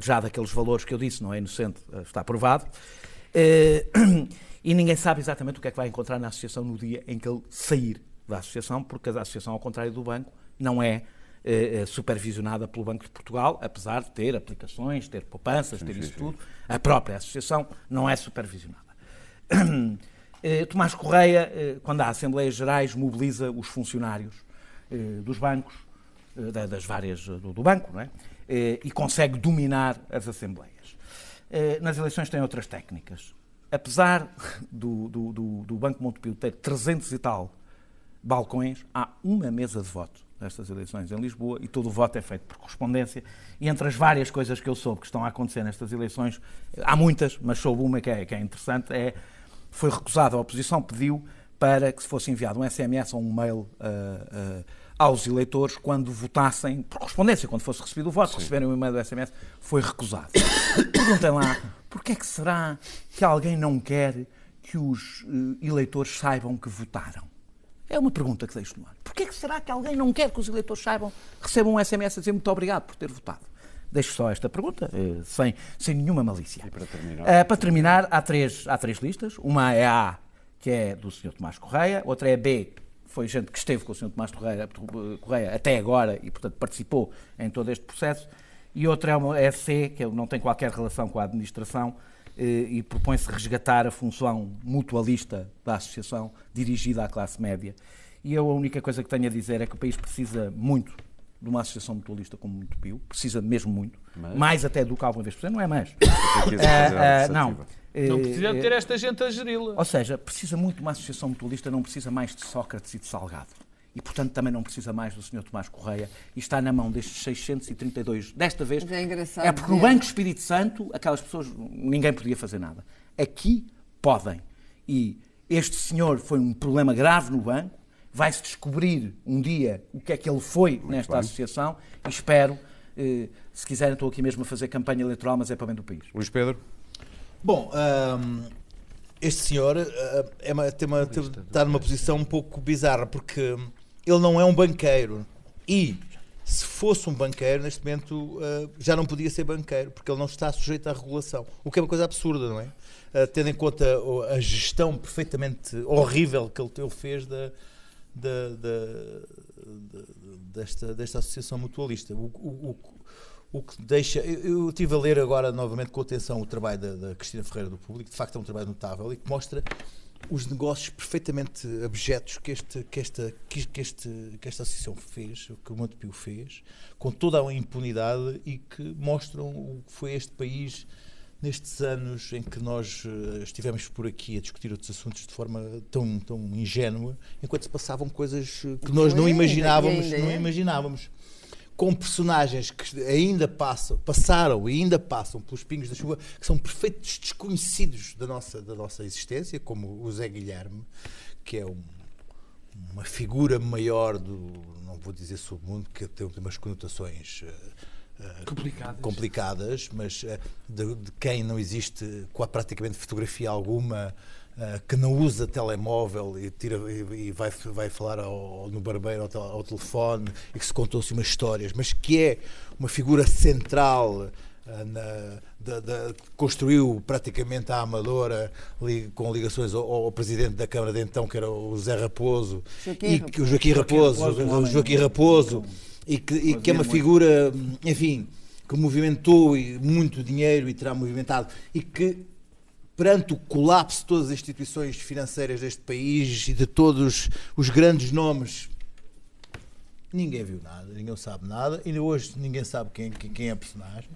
Já daqueles valores que eu disse, não é inocente, eh, está provado. Eh, E ninguém sabe exatamente o que é que vai encontrar na associação no dia em que ele sair da associação, porque a associação, ao contrário do banco, não é eh, supervisionada pelo Banco de Portugal, apesar de ter aplicações, ter poupanças, ter isso tudo. A própria associação não é supervisionada. Tomás Correia, quando há Assembleias Gerais, mobiliza os funcionários dos bancos, das várias eh, do, banco, não é? Eh, e consegue dominar as Assembleias. Eh, Nas eleições tem outras técnicas. Apesar do, do, do, do Banco Montepio ter 300 e tal balcões, há uma mesa de voto nestas eleições em Lisboa e todo o voto é feito por correspondência. E entre as várias coisas que eu soube que estão a acontecer nestas eleições, há muitas, mas soube uma que é, que é interessante, é foi recusada, a oposição pediu para que se fosse enviado um SMS ou um mail ah, ah, aos eleitores quando votassem por correspondência, quando fosse recebido o voto, receberem o e-mail do SMS, foi recusado. Perguntem lá, porquê é que será que alguém não quer que os eh, eleitores saibam que votaram? É uma pergunta que deixo no ar. Porquê que será que alguém não quer que os eleitores saibam, recebam um SMS a dizer muito obrigado por ter votado? Deixo só esta pergunta, eh, sem, sem nenhuma malícia. E para terminar? para terminar, há três, há três listas. Uma é a que é do Sr. Tomás Correia. Outra é B, foi gente que esteve com o Sr. Tomás Correia, Correia até agora e, portanto, participou em todo este processo. E outra é, uma, é a C, que não tem qualquer relação com a administração, eh, e propõe-se resgatar a função mutualista da associação dirigida à classe média. E eu a única coisa que tenho a dizer é que o país precisa muito de uma associação mutualista como muito Pio, precisa mesmo muito, mais até do que alguma vez cento, não é mais. Ah, não. Não Eh, precisa de ter esta gente a geri-la. ou seja, precisa muito de uma associação mutualista, não precisa mais de Sócrates e de Salgado. E, portanto, também não precisa mais do Sr. Tomás Correia. E está na mão destes 632. Desta vez, é engraçado é porque no ver. Banco Espírito Santo, aquelas pessoas, ninguém podia fazer nada. Aqui, podem. E este senhor foi um problema grave no banco. Vai-se descobrir um dia o que é que ele foi nesta bem. associação. E espero, eh, se quiserem, estou aqui mesmo a fazer campanha eleitoral, mas é para bem do país. Luís Pedro? Bom, hum, este senhor hum, é uma- tem uma- tem- está numa posição um pouco bizarra porque ele não é um banqueiro e se fosse um banqueiro, neste momento uh, já não podia ser banqueiro, porque ele não está sujeito à regulação. O que é uma coisa absurda, não é? Uh, tendo em conta uh, a gestão perfeitamente horrível que ele, fez da, da, da- da- desta, desta associação mutualista. O, o- o- que deixa. Eu, eu estive a ler agora novamente com atenção o trabalho da, da Cristina Ferreira do Público, de facto é um trabalho notável e que mostra os negócios perfeitamente abjetos que, este, que, esta, que, que este, que esta associação fez, que o Montepio fez, com toda a impunidade e que mostram o que foi este país nestes anos em que nós eh, estivemos por aqui a discutir outros assuntos de forma tão, tão ingênua, enquanto se passavam coisas que nós não imaginávamos, não é. imaginávamos com personagens que ainda passam, passaram e ainda passam pelos pingos da chuva, que são perfeitos desconhecidos da nossa, da nossa existência, como o Zé Guilherme, que é um- uma figura maior do, não vou dizer submundo, que tem umas conotações eh, Complicadas. complicadas, mas eh, de, de quem não existe praticamente fotografia alguma, eh, que não usa telemóvel e, tira, e, e vai, vai falar ao- no barbeiro ao, tel- ao telefone e que se contou-se umas histórias, mas que é uma figura central. eh, na- da- construiu praticamente a Amadora li- com ligações ao, ao presidente da Câmara de então, que era o Zé Raposo, Joaquim e que o Joaquim Raposo, Raposo, o Joaquim Raposo, e que, e que é uma figura, enfim, que movimentou muito dinheiro e terá movimentado, e que perante o colapso de todas as instituições financeiras deste país e de todos os grandes nomes, ninguém viu nada, ninguém sabe nada, ainda hoje ninguém sabe quem, quem, é a personagem.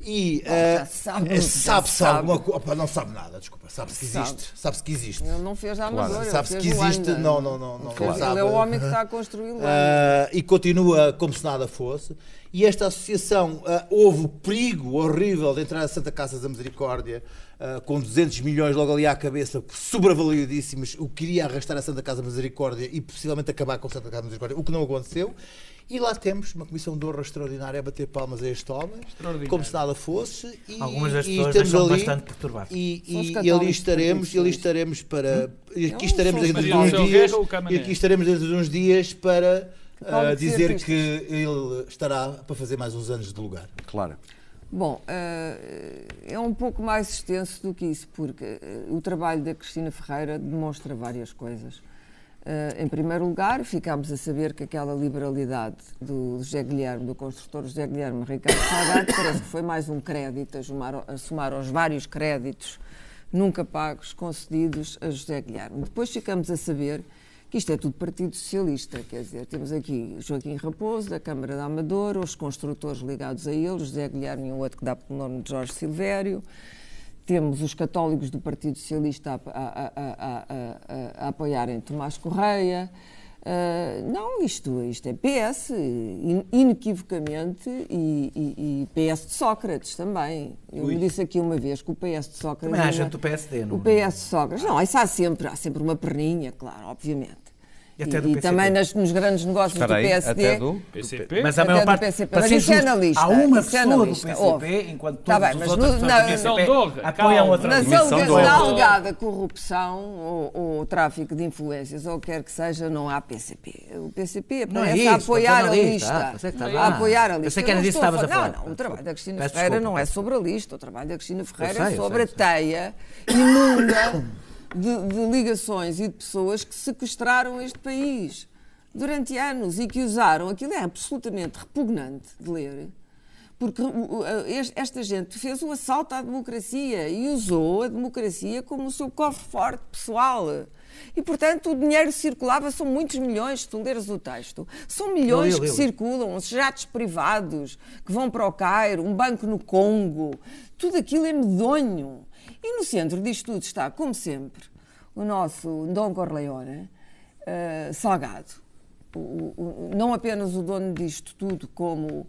E eh, sabe, eh, já sabe-se sabe. alguma coisa. Não sabe nada, desculpa. Sabe-se que Sabe. existe. Sabe-se que existe. Ele não fez a Amadora, ele Sabe-se que existe. Não, não, não. não, Ele fez- sabe. Ele é o homem que está a construir. Ah, e continua como se nada fosse. E esta associação, houve o perigo horrível de entrar a Santa Casa da Misericórdia ah, com 200 milhões logo ali à cabeça, sobreavaliadíssimos, o que iria arrastar a Santa Casa da Misericórdia e possivelmente acabar com a Santa Casa da Misericórdia, o que não aconteceu. E lá temos uma comissão de honra extraordinária a bater palmas a este homem, como se nada fosse. E, Algumas das pessoas estamos deixam ali, bastante perturbadas. E, e, e ali estaremos, e ali estaremos para. E aqui Não, estaremos dentro de uns dias. E aqui estaremos dentro de uns dias para ah, e dizer que ele estará para fazer mais uns anos de lugar. Claro. Bom, eh, é um pouco mais extenso do que isso, porque eh, o trabalho da Cristina Ferreira demonstra várias coisas. Eh, Em primeiro lugar, ficámos a saber que aquela liberalidade do José Guilherme, do construtor José Guilherme Ricardo Salgado, parece que foi mais um crédito a somar, a somar aos vários créditos nunca pagos concedidos a José Guilherme. Depois ficamos a saber que isto é tudo Partido Socialista, quer dizer, temos aqui Joaquim Raposo, da Câmara da Amadora, os construtores ligados a ele, José Guilherme e um outro que dá pelo nome de Jorge Silvério, temos os católicos do Partido Socialista a, a- a- a- apoiarem Tomás Correia. Ah, não, isto, isto é PS, in- inequivocamente, e, e- e PS de Sócrates também. Eu disse aqui uma vez que o PS de Sócrates. Também há gente do PSD, não O é? PS de Sócrates. Não, isso há sempre, há sempre uma perninha, claro, obviamente. E até do PCP. também nas- nos grandes negócios Espera do PSD. até do. PCP? Mas a maior do parte. PCP, para mas isso é justo, na lista, Há uma isso é pessoa na do. PCP, Ouve. enquanto Tá bem, as mas outras no- pessoas na- apoiam outra honra. da alegada corrupção ou, ou tráfico de influências ou quer que seja, não há PCP. O PCP Não é isso, a apoiar estou a na lista. Ah, que estava a apoiar a lista. Pensei que era Eu não disso que estavas a Não, falar. não, o trabalho da Cristina Ferreira não é sobre a lista. O trabalho da Cristina Ferreira é eu sobre a teia imunda de, de ligações e de pessoas que sequestraram este país durante anos e que usaram. Aquilo é absolutamente repugnante de ler. Porque o- es- esta gente fez o assalto à democracia e usou a democracia como o seu cofre forte pessoal. E, portanto, o dinheiro circulava, são muitos milhões, se tu leres o texto. São milhões Eu eu que circulam, jatos privados que vão para o Cairo, um banco no Congo. Tudo aquilo é medonho. E no centro disto tudo está, como sempre, o nosso Dom Corleone, eh, Salgado. O- o- não apenas o dono disto tudo, como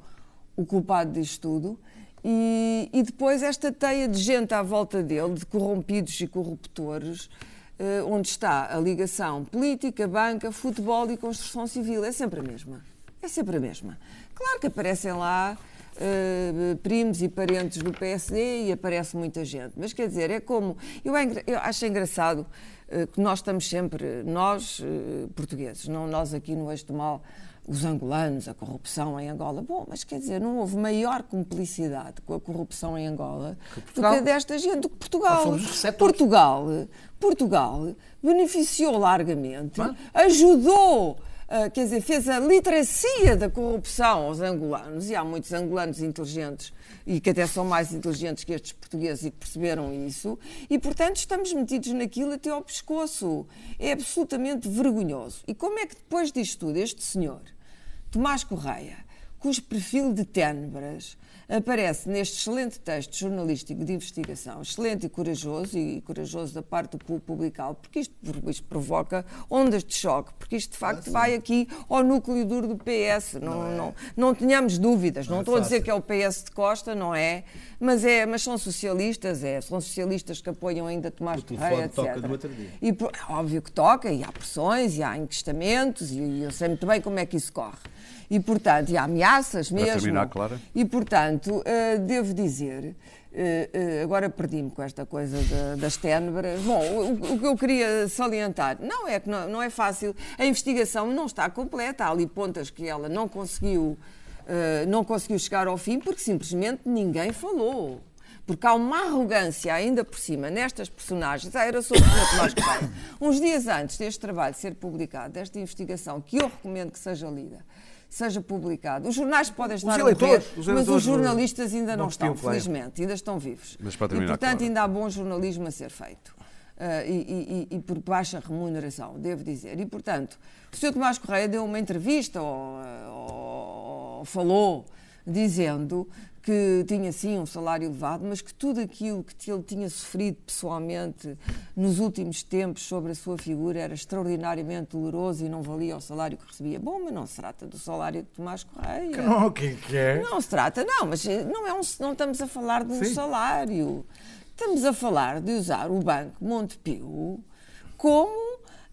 o culpado disto tudo. E, e depois esta teia de gente à volta dele, de corrompidos e corruptores, eh, onde está a ligação política, banca, futebol e construção civil. É sempre a mesma. É sempre a mesma. Claro que aparecem lá eh, primos e parentes do PSD e aparece muita gente. Mas quer dizer, é como. Eu, é eu acho engraçado eh, que nós estamos sempre, nós eh, portugueses, não nós aqui no Eixo do Mal, os angolanos, a corrupção em Angola. Bom, mas quer dizer, não houve maior cumplicidade com a corrupção em Angola do Portugal? que a desta gente, do que Portugal. Portugal, Portugal beneficiou largamente, ajudou, ah, quer dizer, fez a literacia da corrupção aos angolanos, e há muitos angolanos inteligentes e que até são mais inteligentes que estes portugueses e que perceberam isso, e portanto estamos metidos naquilo até ao pescoço. É absolutamente vergonhoso. E como é que depois disto tudo, este senhor, Tomás Correia, cujo perfil de ténebras aparece neste excelente texto jornalístico de investigação, excelente e corajoso, e corajoso da parte do pu- publicá-lo, porque isto, isto provoca ondas de choque, porque isto de facto vai aqui ao núcleo duro do PS, não, não, não, tenhamos dúvidas, não, estou a dizer que é o PS de Costa, não é, mas, é, mas são socialistas, é, são socialistas que apoiam ainda Tomás Correia, toca etc. no outro dia. E é óbvio que toca, e há pressões, e há enquistamentos, e, e eu sei muito bem como é que isso corre. E, portanto, e há ameaças mesmo. terminar, Clara. E, portanto, eh, devo dizer, eh, eh, agora perdi-me com esta coisa da- das ténebras. Bom, o, o que eu queria salientar, não é que não, não é fácil, a investigação não está completa, há ali pontas que ela não conseguiu, eh, não conseguiu chegar ao fim porque simplesmente ninguém falou. Porque há uma arrogância ainda por cima nestas personagens. Ah, era sobre o. Uns dias antes deste trabalho ser publicado, desta investigação, que eu recomendo que seja lida, seja publicado. Os jornais podem estar a eleitores, morrer, os mas os jornalistas ainda não, não estão, claro. felizmente, ainda estão vivos. Mas para e, terminar, portanto, Clara. ainda há bom jornalismo a ser feito. Ah, e, e- e- e por baixa remuneração, devo dizer. E, portanto, o Sr. Tomás Correia deu uma entrevista ou, ou- ou falou dizendo que tinha sim um salário elevado, mas que tudo aquilo que ele tinha sofrido pessoalmente nos últimos tempos sobre a sua figura era extraordinariamente doloroso e não valia o salário que recebia. Bom, mas não se trata do salário de Tomás Correia. Não, o que que é? Não se trata, não, mas não, é um, não estamos a falar de um Sim. salário. Estamos a falar de usar o Banco Montepio como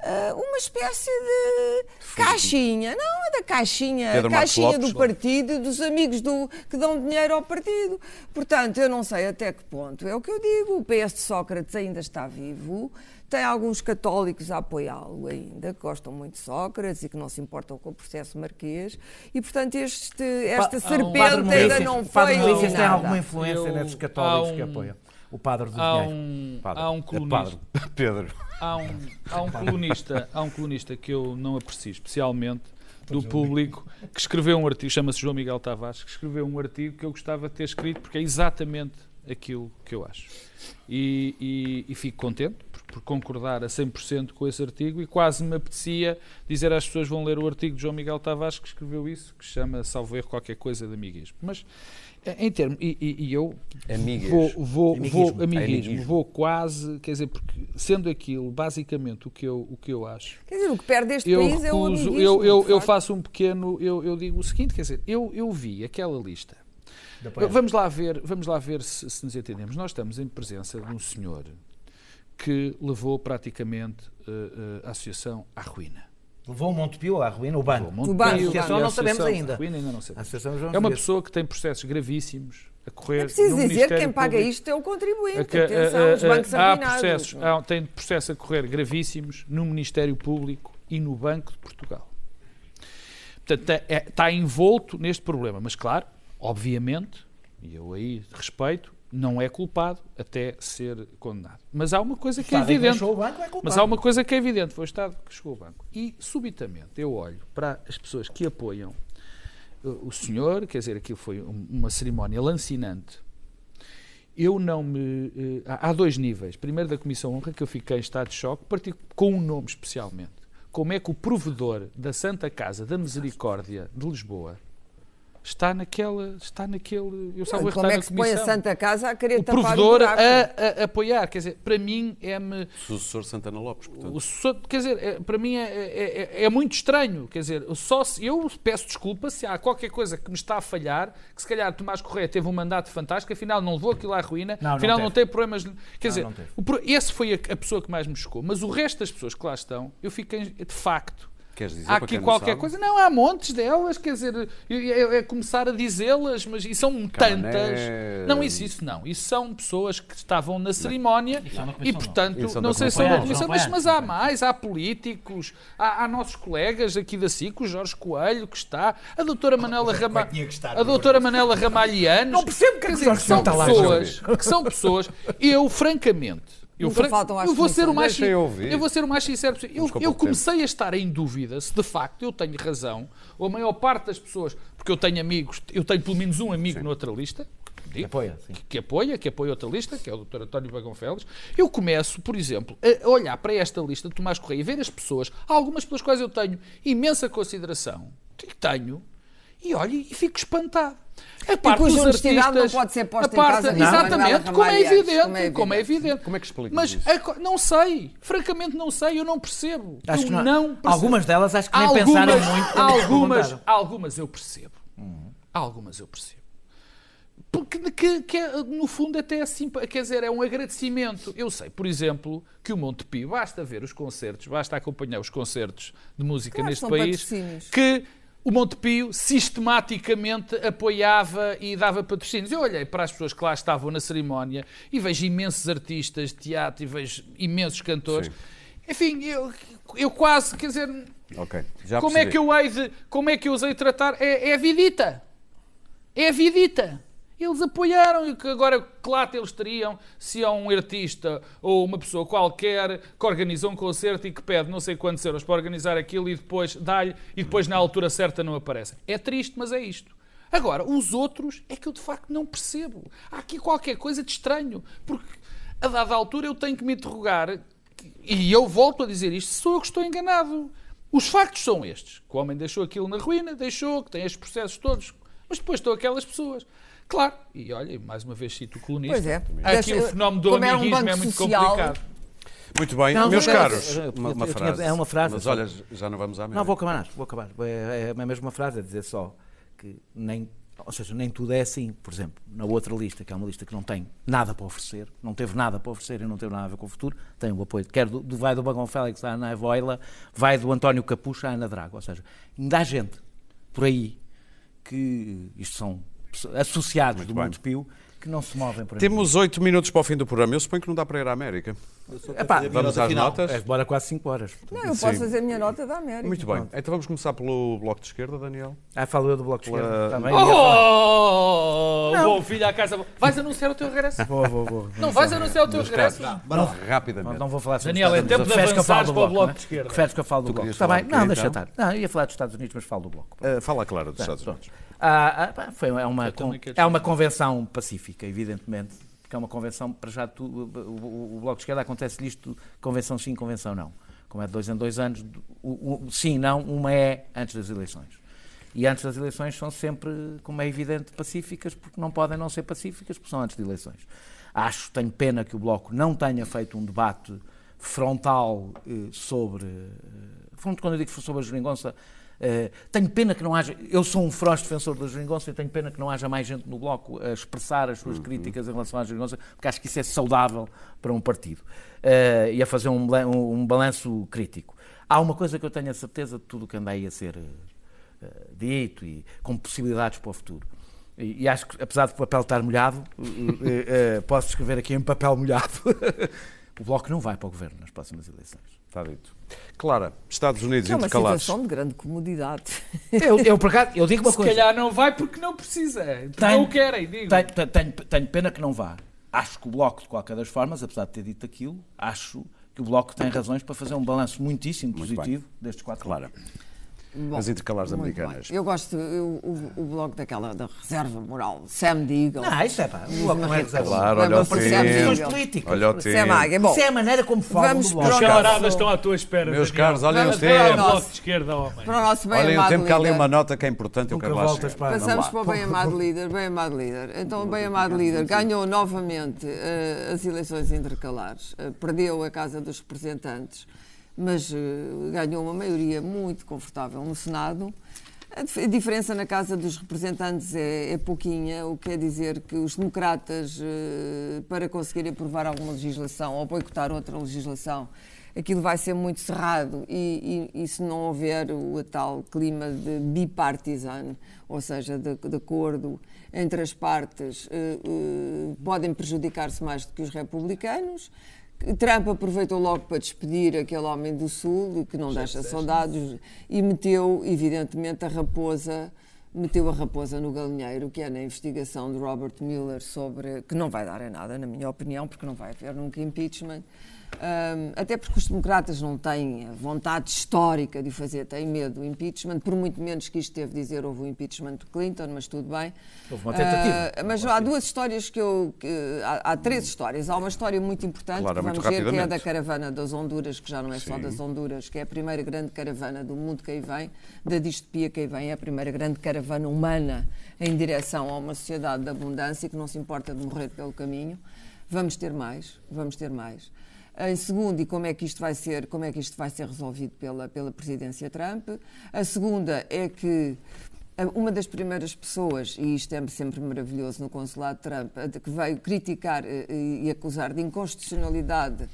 ah, uma espécie de caixinha. Não, é da caixinha, Pedro caixinha Lopes. do partido e dos amigos do, que dão dinheiro ao partido. Portanto, eu não sei até que ponto. É o que eu digo, o PS de Sócrates ainda está vivo. Tem alguns católicos a apoiá-lo ainda, que gostam muito de Sócrates e que não se importam com o processo marquês. E, portanto, este, esta um- serpente Padre ainda Milícias- não o Padre foi Milícias tem alguma influência Eu- nesses católicos há que um- apoiam. O padre do Há um, Padre. há um É colunista, padre. Pedro. há um, há um colunista, há um colunista que eu não aprecio especialmente do público que escreveu um artigo, chama-se João Miguel Tavares, que escreveu um artigo que eu gostava de ter escrito porque é exatamente aquilo que eu acho. E, e- e fico contente por, concordar a 100% com esse artigo e quase me apetecia dizer às pessoas vão ler o artigo de João Miguel Tavares que escreveu isso, que chama, salvo erro, qualquer coisa de amiguismo. Mas, eh, em termos, e, e- e eu Amigas. vou, vou, Amiguismo. vou, amiguismo, Amiguismo. vou quase, quer dizer, porque sendo aquilo basicamente o que eu, o que eu acho, Quer dizer, o que perde este eu país é o recuso, amiguismo, eu, eu, eu faço um pequeno, eu, eu digo o seguinte, quer dizer, eu, eu vi aquela lista. Vamos lá ver, vamos lá ver se, se nos entendemos. Nós estamos em presença de um senhor que levou praticamente eh, eh, a associação à ruína. Levou o Montepio à ruína, o banco. O banco. A associação a não sabemos associação ainda. à ruína ainda não A sabemos. É uma pessoa que tem processos gravíssimos a correr É preciso no dizer que quem paga Público. isto é o contribuinte. A que, Atenção, eh, os eh, bancos há arruinados. processos, há, tem processos a correr gravíssimos no Ministério Público e no Banco de Portugal. Portanto, é- é- está envolto neste problema. Mas, claro, obviamente, e eu aí respeito, não é culpado até ser condenado. Mas há uma coisa que é que evidente. deixou o banco é culpado. Mas há uma coisa que é evidente, foi o Estado que chegou ao banco. E, subitamente, eu olho para as pessoas que apoiam uh, o senhor, quer dizer, aquilo foi um- uma cerimónia lancinante. Eu não me. eh, há dois níveis. Primeiro, da Comissão Honra, que eu fiquei em estado de choque, com um nome especialmente. Como é que o provedor da Santa Casa da Misericórdia de Lisboa está naquela. está naquele. Eu salvo erro, Como é que se põe a. Santa Casa a querer o tapar o provedor buraco? a, a apoiar. Quer dizer, para mim é-me. Sucessor Santana Lopes, portanto. O quer dizer, é- para mim é, é- é- é muito estranho. Quer dizer, só se, eu peço desculpa se há qualquer coisa que me está a falhar, que se calhar Tomás Correia teve um mandato fantástico, afinal não levou aquilo à ruína, Não, não afinal não, teve. tem problemas. Quer dizer, não teve. o pro- esse foi a, a pessoa que mais me chocou. Mas o resto das pessoas que lá estão, eu fiquei de facto Queres dizer, Há aqui não qualquer sabe? coisa. Não, há montes delas, quer dizer, é, é- é começar a dizê-las, mas e são tantas. Não, isso, isso não. Isso são pessoas que estavam na cerimónia da e, não. portanto, não sei se são da comissão. mas, mas há mais. Há políticos, há, há nossos colegas aqui da SIC, o Jorge Coelho, que está, a doutora Manela Jorge Ramalho. A doutora Manela Ramalhianos. Não percebo que quer dizer, que são pessoas, que são pessoas. Eu, francamente. Eu, Nunca faltam às eu vou ser o mais Deixa eu ouvir. eu vou ser o mais sincero possível. Eu, eu pouco tempo. comecei a estar em dúvida se de facto eu tenho razão, ou a maior parte das pessoas, porque eu tenho amigos, eu tenho pelo menos um amigo noutra lista, que apoia, sim. que, que apoia, que apoia outra lista, que é o Dr. António Bagão Félix. Eu começo, por exemplo, a olhar para esta lista de Tomás Correia e ver as pessoas, algumas pelas quais eu tenho imensa consideração, tenho, e olho e fico espantado. A parte cuja dos honestidade artistas, não pode ser posta a em parte- causa Exatamente, Manuela como é evidente, como é como é evidente. Como é que explicas Mas isso? a co- não sei, francamente não sei, eu não percebo. Acho eu que não- não percebo. algumas delas acho que nem algumas, pensaram muito Algumas, algumas eu percebo. Algumas eu percebo. Porque que, que é, no fundo até assim, quer dizer, é um agradecimento. Eu sei, por exemplo, que o Monte Pio, basta ver os concertos, basta acompanhar os concertos de música Claro, neste são país, patrocínios. que o Monte Pio sistematicamente apoiava e dava patrocínios. Eu olhei para as pessoas que lá estavam na cerimónia e vejo imensos artistas de teatro e vejo imensos cantores. Sim. Enfim, eu, eu quase, quer dizer, Ok, já como é que eu hei de, como é que eu usei tratar? É, é a vidita. É a vidita. Eles apoiaram e que agora que lata eles teriam se há um artista ou uma pessoa qualquer que organiza um concerto e que pede não sei quantos euros para organizar aquilo e depois dá-lhe e depois na altura certa não aparecem. É triste, mas é isto. Agora, os outros é que eu de facto não percebo. Há aqui qualquer coisa de estranho. Porque a dada altura eu tenho que me interrogar e eu volto a dizer isto, sou eu que estou enganado. Os factos são estes. Que o homem deixou aquilo na ruína, deixou, que tem estes processos todos. Mas depois estão aquelas pessoas. Claro, e olha, mais uma vez cito o colunista. Pois é. Aqui Deixa- o fenómeno do era um amiguismo é muito social, complicado. Muito bem, Não, meus mas- caros, eu- eu- uma, uma eu tinha- frase. é uma frase, Mas olha, já não vamos à Não, vou acabar, vou acabar. É, é a mesma frase, é dizer só que nem, ou seja, nem tudo é assim. Por exemplo, na outra lista, que é uma lista que não tem nada para oferecer, não teve nada para oferecer e não teve nada a ver com o futuro, tem o apoio, quer do, do- vai do Bagão Félix à Ana Voila, vai do António Capucha à Ana Drago. Ou seja, ainda há gente por aí que, isto são associados do bem. Monte Pio, que não se movem por aí. Temos oito minutos para o fim do programa. Eu suponho que não dá para ir à América. Epá, Vamos às notas? É, bora quase 5 horas. Não, eu Sim. posso fazer a minha nota da América. Muito bem. Então vamos começar pelo bloco de esquerda, Daniel. Ah, falo eu do Bloco de Esquerda. Também. falar. Oh, bom filho à casa. Vais anunciar o teu regresso? Vou, vou, vou. Não vais anunciar o teu regresso? Não, Rapidamente. não vou falar sobre Daniel, é tempo de do para o bloco né? de esquerda. Preferes que eu fale do bloco. Está bem? Não, deixa estar. Não, eu ia falar dos Estados Unidos, mas falo do bloco. Uh, fala, Clara, dos É, Estados. Unidos. Ah, ah, foi, é, uma, é uma convenção pacífica, evidentemente, porque é uma convenção, para já, tu, o, o- Bloco de Esquerda acontece-lhe isto, convenção sim, convenção não. Como é de dois em dois anos, o, o- sim, não, uma é antes das eleições. E antes das eleições são sempre, como é evidente, pacíficas, porque não podem não ser pacíficas, porque são antes de eleições. Acho, tenho pena que o Bloco não tenha feito um debate frontal eh, sobre. eh, quando eu digo sobre a geringonça, eh, tenho pena que não haja. Eu sou um feroz defensor da geringonça e tenho pena que não haja mais gente no Bloco a expressar as suas críticas em relação à geringonça, porque acho que isso é saudável para um partido eh, e a fazer um, um, um balanço crítico. Há uma coisa que eu tenho a certeza de tudo o que anda aí a ser. eh, dito e com possibilidades para o futuro. E, e acho que, apesar do papel estar molhado, posso escrever aqui em papel molhado. o Bloco não vai para o governo nas próximas eleições. Está dito. Clara, Estados Unidos É uma intercalados. situação de grande comodidade. Eu, eu, por acaso, eu digo uma Se coisa. calhar não vai porque não precisa. Porque Tenho- não o querem, digo. Tenho, tenho- tenho- pena que não vá. Acho que o Bloco, de qualquer das formas, apesar de ter dito aquilo, acho que o Bloco tem razões para fazer um balanço muitíssimo positivo destes quatro Clara. Bom, As intercalares americanas. bem. Eu gosto, eu- o, o blog daquela da reserva moral, Sam Deagle. Não, isso é pá. O não é reserva. Claro, olha o tempo. Olha o tempo. Bom, Isso é a maneira como falam Vamos do Os camaradas estão à tua espera. Meus Daniel. caros, olhem Vamos o para o É o tempo. nosso- bloco de esquerda, homem. para o nosso bem Olhem o tempo que há ali uma nota que é importante. Eu quero lá voltas chegar. Passamos para o bem amado líder, bem amado líder. Então, o bem amado líder ganhou novamente eh, as eleições intercalares, Eh, perdeu a Casa dos Representantes, mas eh, ganhou uma maioria muito confortável no Senado. A dif- a diferença na Casa dos Representantes é, é pouquinha, o que quer dizer que os democratas, eh, para conseguirem aprovar alguma legislação ou boicotar outra legislação, aquilo vai ser muito cerrado e, e- e se não houver o tal clima de bipartisan, ou seja, de, de acordo entre as partes, eh, podem prejudicar-se mais do que os republicanos. Trump aproveitou logo para despedir aquele homem do Sul, que não deixa saudades, e meteu, evidentemente, a raposa meteu a raposa no galinheiro, que é na investigação de Robert Mueller sobre. que não vai dar em nada, na minha opinião, porque não vai haver nunca impeachment. Ahm, até porque os democratas não têm vontade histórica de fazer, têm medo do impeachment, por muito menos que isto teve de dizer houve o impeachment de Clinton, mas tudo bem. Houve uma tentativa. Ah, mas há duas histórias que eu. que- há, há três histórias. Há uma história muito importante Claro, que vamos ver, que é da caravana das Honduras, que já não é só Sim. das Honduras, que é a primeira grande caravana do mundo que aí vem, da distopia que aí vem, é a primeira grande caravana humana em direção a uma sociedade de abundância que não se importa de morrer pelo caminho. Vamos ter mais, vamos ter mais. Em segundo, e como é que isto vai ser, como é que isto vai ser resolvido pela, pela presidência Trump? A segunda é que a- uma das primeiras pessoas, e isto é sempre maravilhoso no consulado Trump, de- que veio criticar eh, e acusar de inconstitucionalidade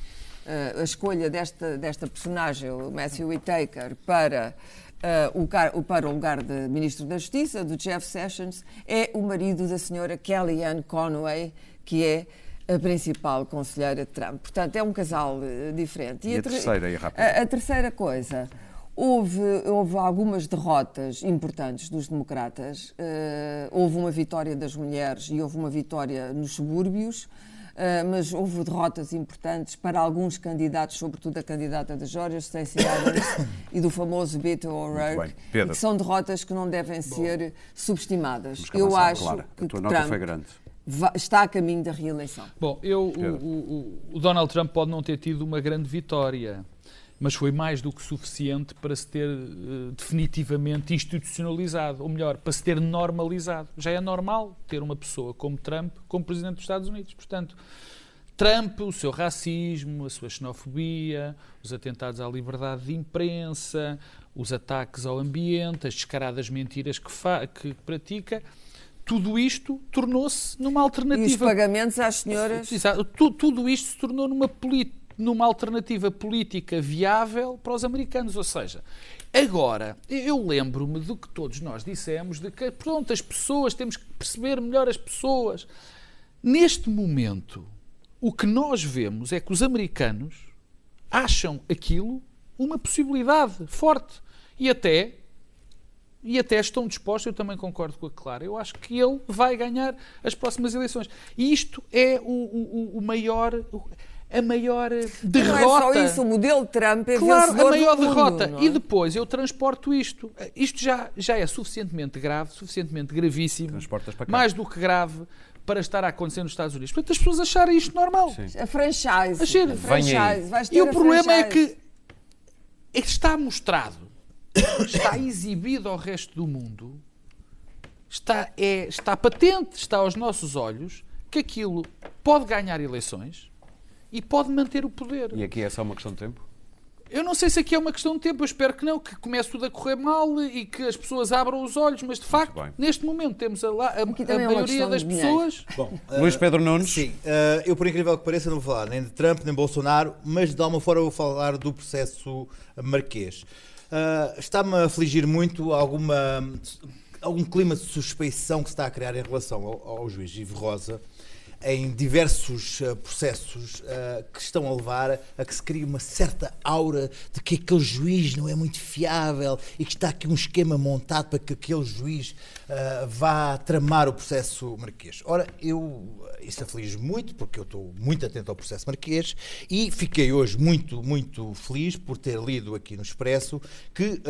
eh, a escolha desta, desta personagem, o Matthew Whitaker, para, eh, car- o- para o lugar de Ministro da Justiça, do Jeff Sessions, é o marido da senhora Kellyanne Conway, que é a principal conselheira de Trump. Portanto, é um casal eh, diferente. E a ter- terceira, aí, rápido? a, a terceira coisa, houve, houve algumas derrotas importantes dos democratas. Eh, houve uma vitória das mulheres e houve uma vitória nos subúrbios. eh, mas houve derrotas importantes para alguns candidatos, sobretudo a candidata da Georgia, Stacey Abrams, e do famoso Beto O'Rourke, e que são derrotas que não devem ser subestimadas. Eu acho Clara. que A tua nota Trump foi grande. Está a caminho da reeleição. Bom, eu, o, o- o- Donald Trump pode não ter tido uma grande vitória, mas foi mais do que suficiente para se ter eh, definitivamente institucionalizado, ou melhor, para se ter normalizado. Já é normal ter uma pessoa como Trump como presidente dos Estados Unidos. Portanto, Trump, o seu racismo, a sua xenofobia, os atentados à liberdade de imprensa, os ataques ao ambiente, as descaradas mentiras que, fa- que pratica, tudo isto tornou-se numa E os alternativa pagamentos às senhoras. Exato. Tu- Tudo isto se tornou numa, numa alternativa política viável para os americanos. Ou seja, agora, eu lembro-me do que todos nós dissemos, de que, pronto, as pessoas, temos que perceber melhor as pessoas. Neste momento, o que nós vemos é que os americanos acham aquilo uma possibilidade forte. E até e até estão dispostos, eu também concordo com a Clara, eu acho que ele vai ganhar as próximas eleições. E isto é o, o- o- maior, o- a maior derrota. Não é só isso, o modelo Trump é Claro, vencedor a maior do mundo, derrota. é? E depois eu transporto isto. Isto já, já é suficientemente grave, suficientemente gravíssimo, Transportas para cá. mais do que grave, para estar a acontecer nos Estados Unidos. Portanto, as pessoas acharem isto normal. A franchise. Achei- a Venha franchise. aí. vais ter E o a problema é franchise. que é que está mostrado, está exibido ao resto do mundo, está, é, está patente, está aos nossos olhos, que aquilo pode ganhar eleições e pode manter o poder. E aqui é só uma questão de tempo? Eu não sei se aqui é uma questão de tempo, eu espero que não, que comece tudo a correr mal e que as pessoas abram os olhos, mas de facto, neste momento temos a, la- a- a é maioria questão das pessoas. Bom, Luís eh, Pedro Nunes. Sim, eh, eu por incrível que pareça não vou falar nem de Trump nem de Bolsonaro, mas de alguma forma vou falar do processo marquês. Eh, Está-me a afligir muito alguma, algum clima de suspeição que se está a criar em relação ao, ao juiz Ivo Rosa em diversos eh, processos eh, que estão a levar a que se crie uma certa aura de que aquele juiz não é muito fiável e que está aqui um esquema montado para que aquele juiz eh, vá tramar o processo marquês. Ora, eu isso aflige muito porque eu estou muito atento ao processo marquês e fiquei hoje muito, muito feliz por ter lido aqui no Expresso que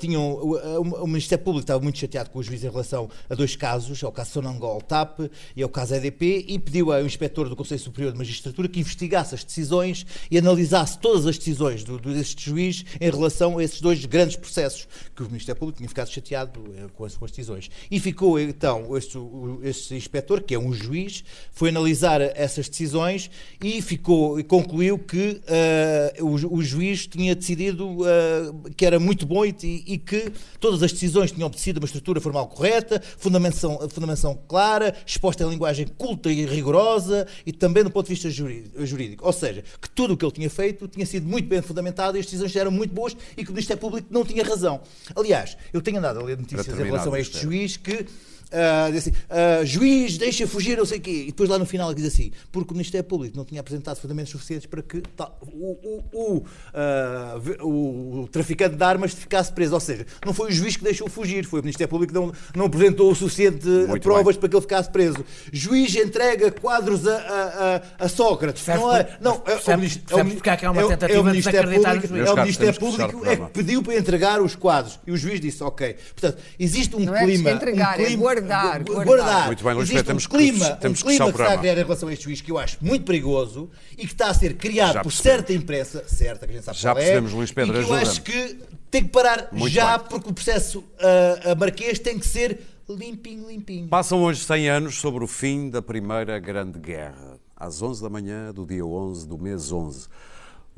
tinham o- o Ministério Público estava muito chateado com o juiz em relação a dois casos, ao caso Sonangol TAP e ao caso EDP e pediu ao inspetor do Conselho Superior de Magistratura que investigasse as decisões e analisasse todas as decisões do, do- deste juiz em relação a esses dois grandes processos que o Ministério Público tinha ficado chateado eh, com as, com as decisões. E ficou então este, este inspetor, que é um juiz, foi analisar essas decisões e ficou concluiu que eh, o, o juiz tinha decidido eh, que era muito bom e, e que todas as decisões tinham obedecido uma estrutura formal correta, fundamentação, fundamentação clara, exposta em linguagem culta e rigorosa rigorosa e também do ponto de vista jurídico. Ou seja, que tudo o que ele tinha feito tinha sido muito bem fundamentado e as decisões eram muito boas e que o Ministério Público não tinha razão. Aliás, eu tenho andado a ler notícias em relação a este Ministério. juiz que ah, diz assim, ah, juiz deixa fugir não sei o quê e depois lá no final ele diz assim porque o Ministério Público não tinha apresentado fundamentos suficientes para que tal- o, o- o, ve- o- o traficante de armas ficasse preso, ou seja, não foi o juiz que deixou fugir, foi o Ministério Público que não, não apresentou o suficiente Muito provas bem. para que ele ficasse preso. Juiz entrega quadros a, a, a- a Sócrates. Percebe não é, não, é, percebe- é porque é que há uma é o- tentativa é o de Ministério Público- juiz. É o Meus Ministério Público é que pediu para entregar os quadros e o juiz disse ok. Portanto, existe um Não é clima. entregar, um é clima guardar, gu- guardar. Muito bem, Luís existe Pedro, temos um que- clima, temos um que clima que se está a criar em relação a este juiz que eu acho muito perigoso e que está a ser criado Já por percebemos. certa imprensa, certa, que a gente sabe Já qual é, percebemos, Luís Pedro, e que eu acho que tem que parar Muito já bem. porque o processo ah, a Marquês tem que ser limpinho, limpinho. Passam hoje 100 anos sobre o fim da Primeira Grande Guerra. Às 11 da manhã do dia 11 do mês 11.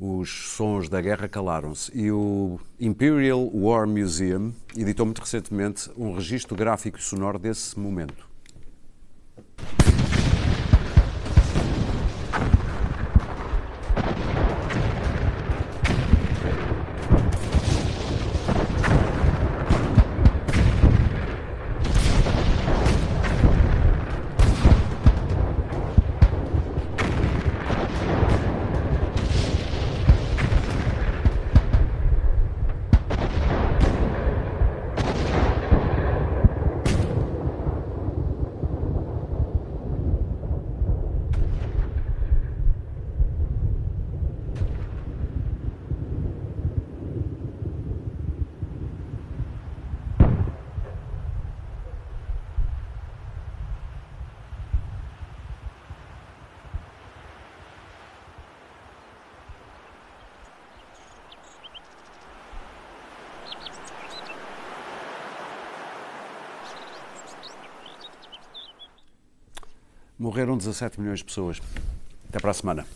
Os sons da guerra calaram-se e o Imperial War Museum editou muito recentemente um registro gráfico e sonoro desse momento. Morreram 17 milhões de pessoas. Até para a semana.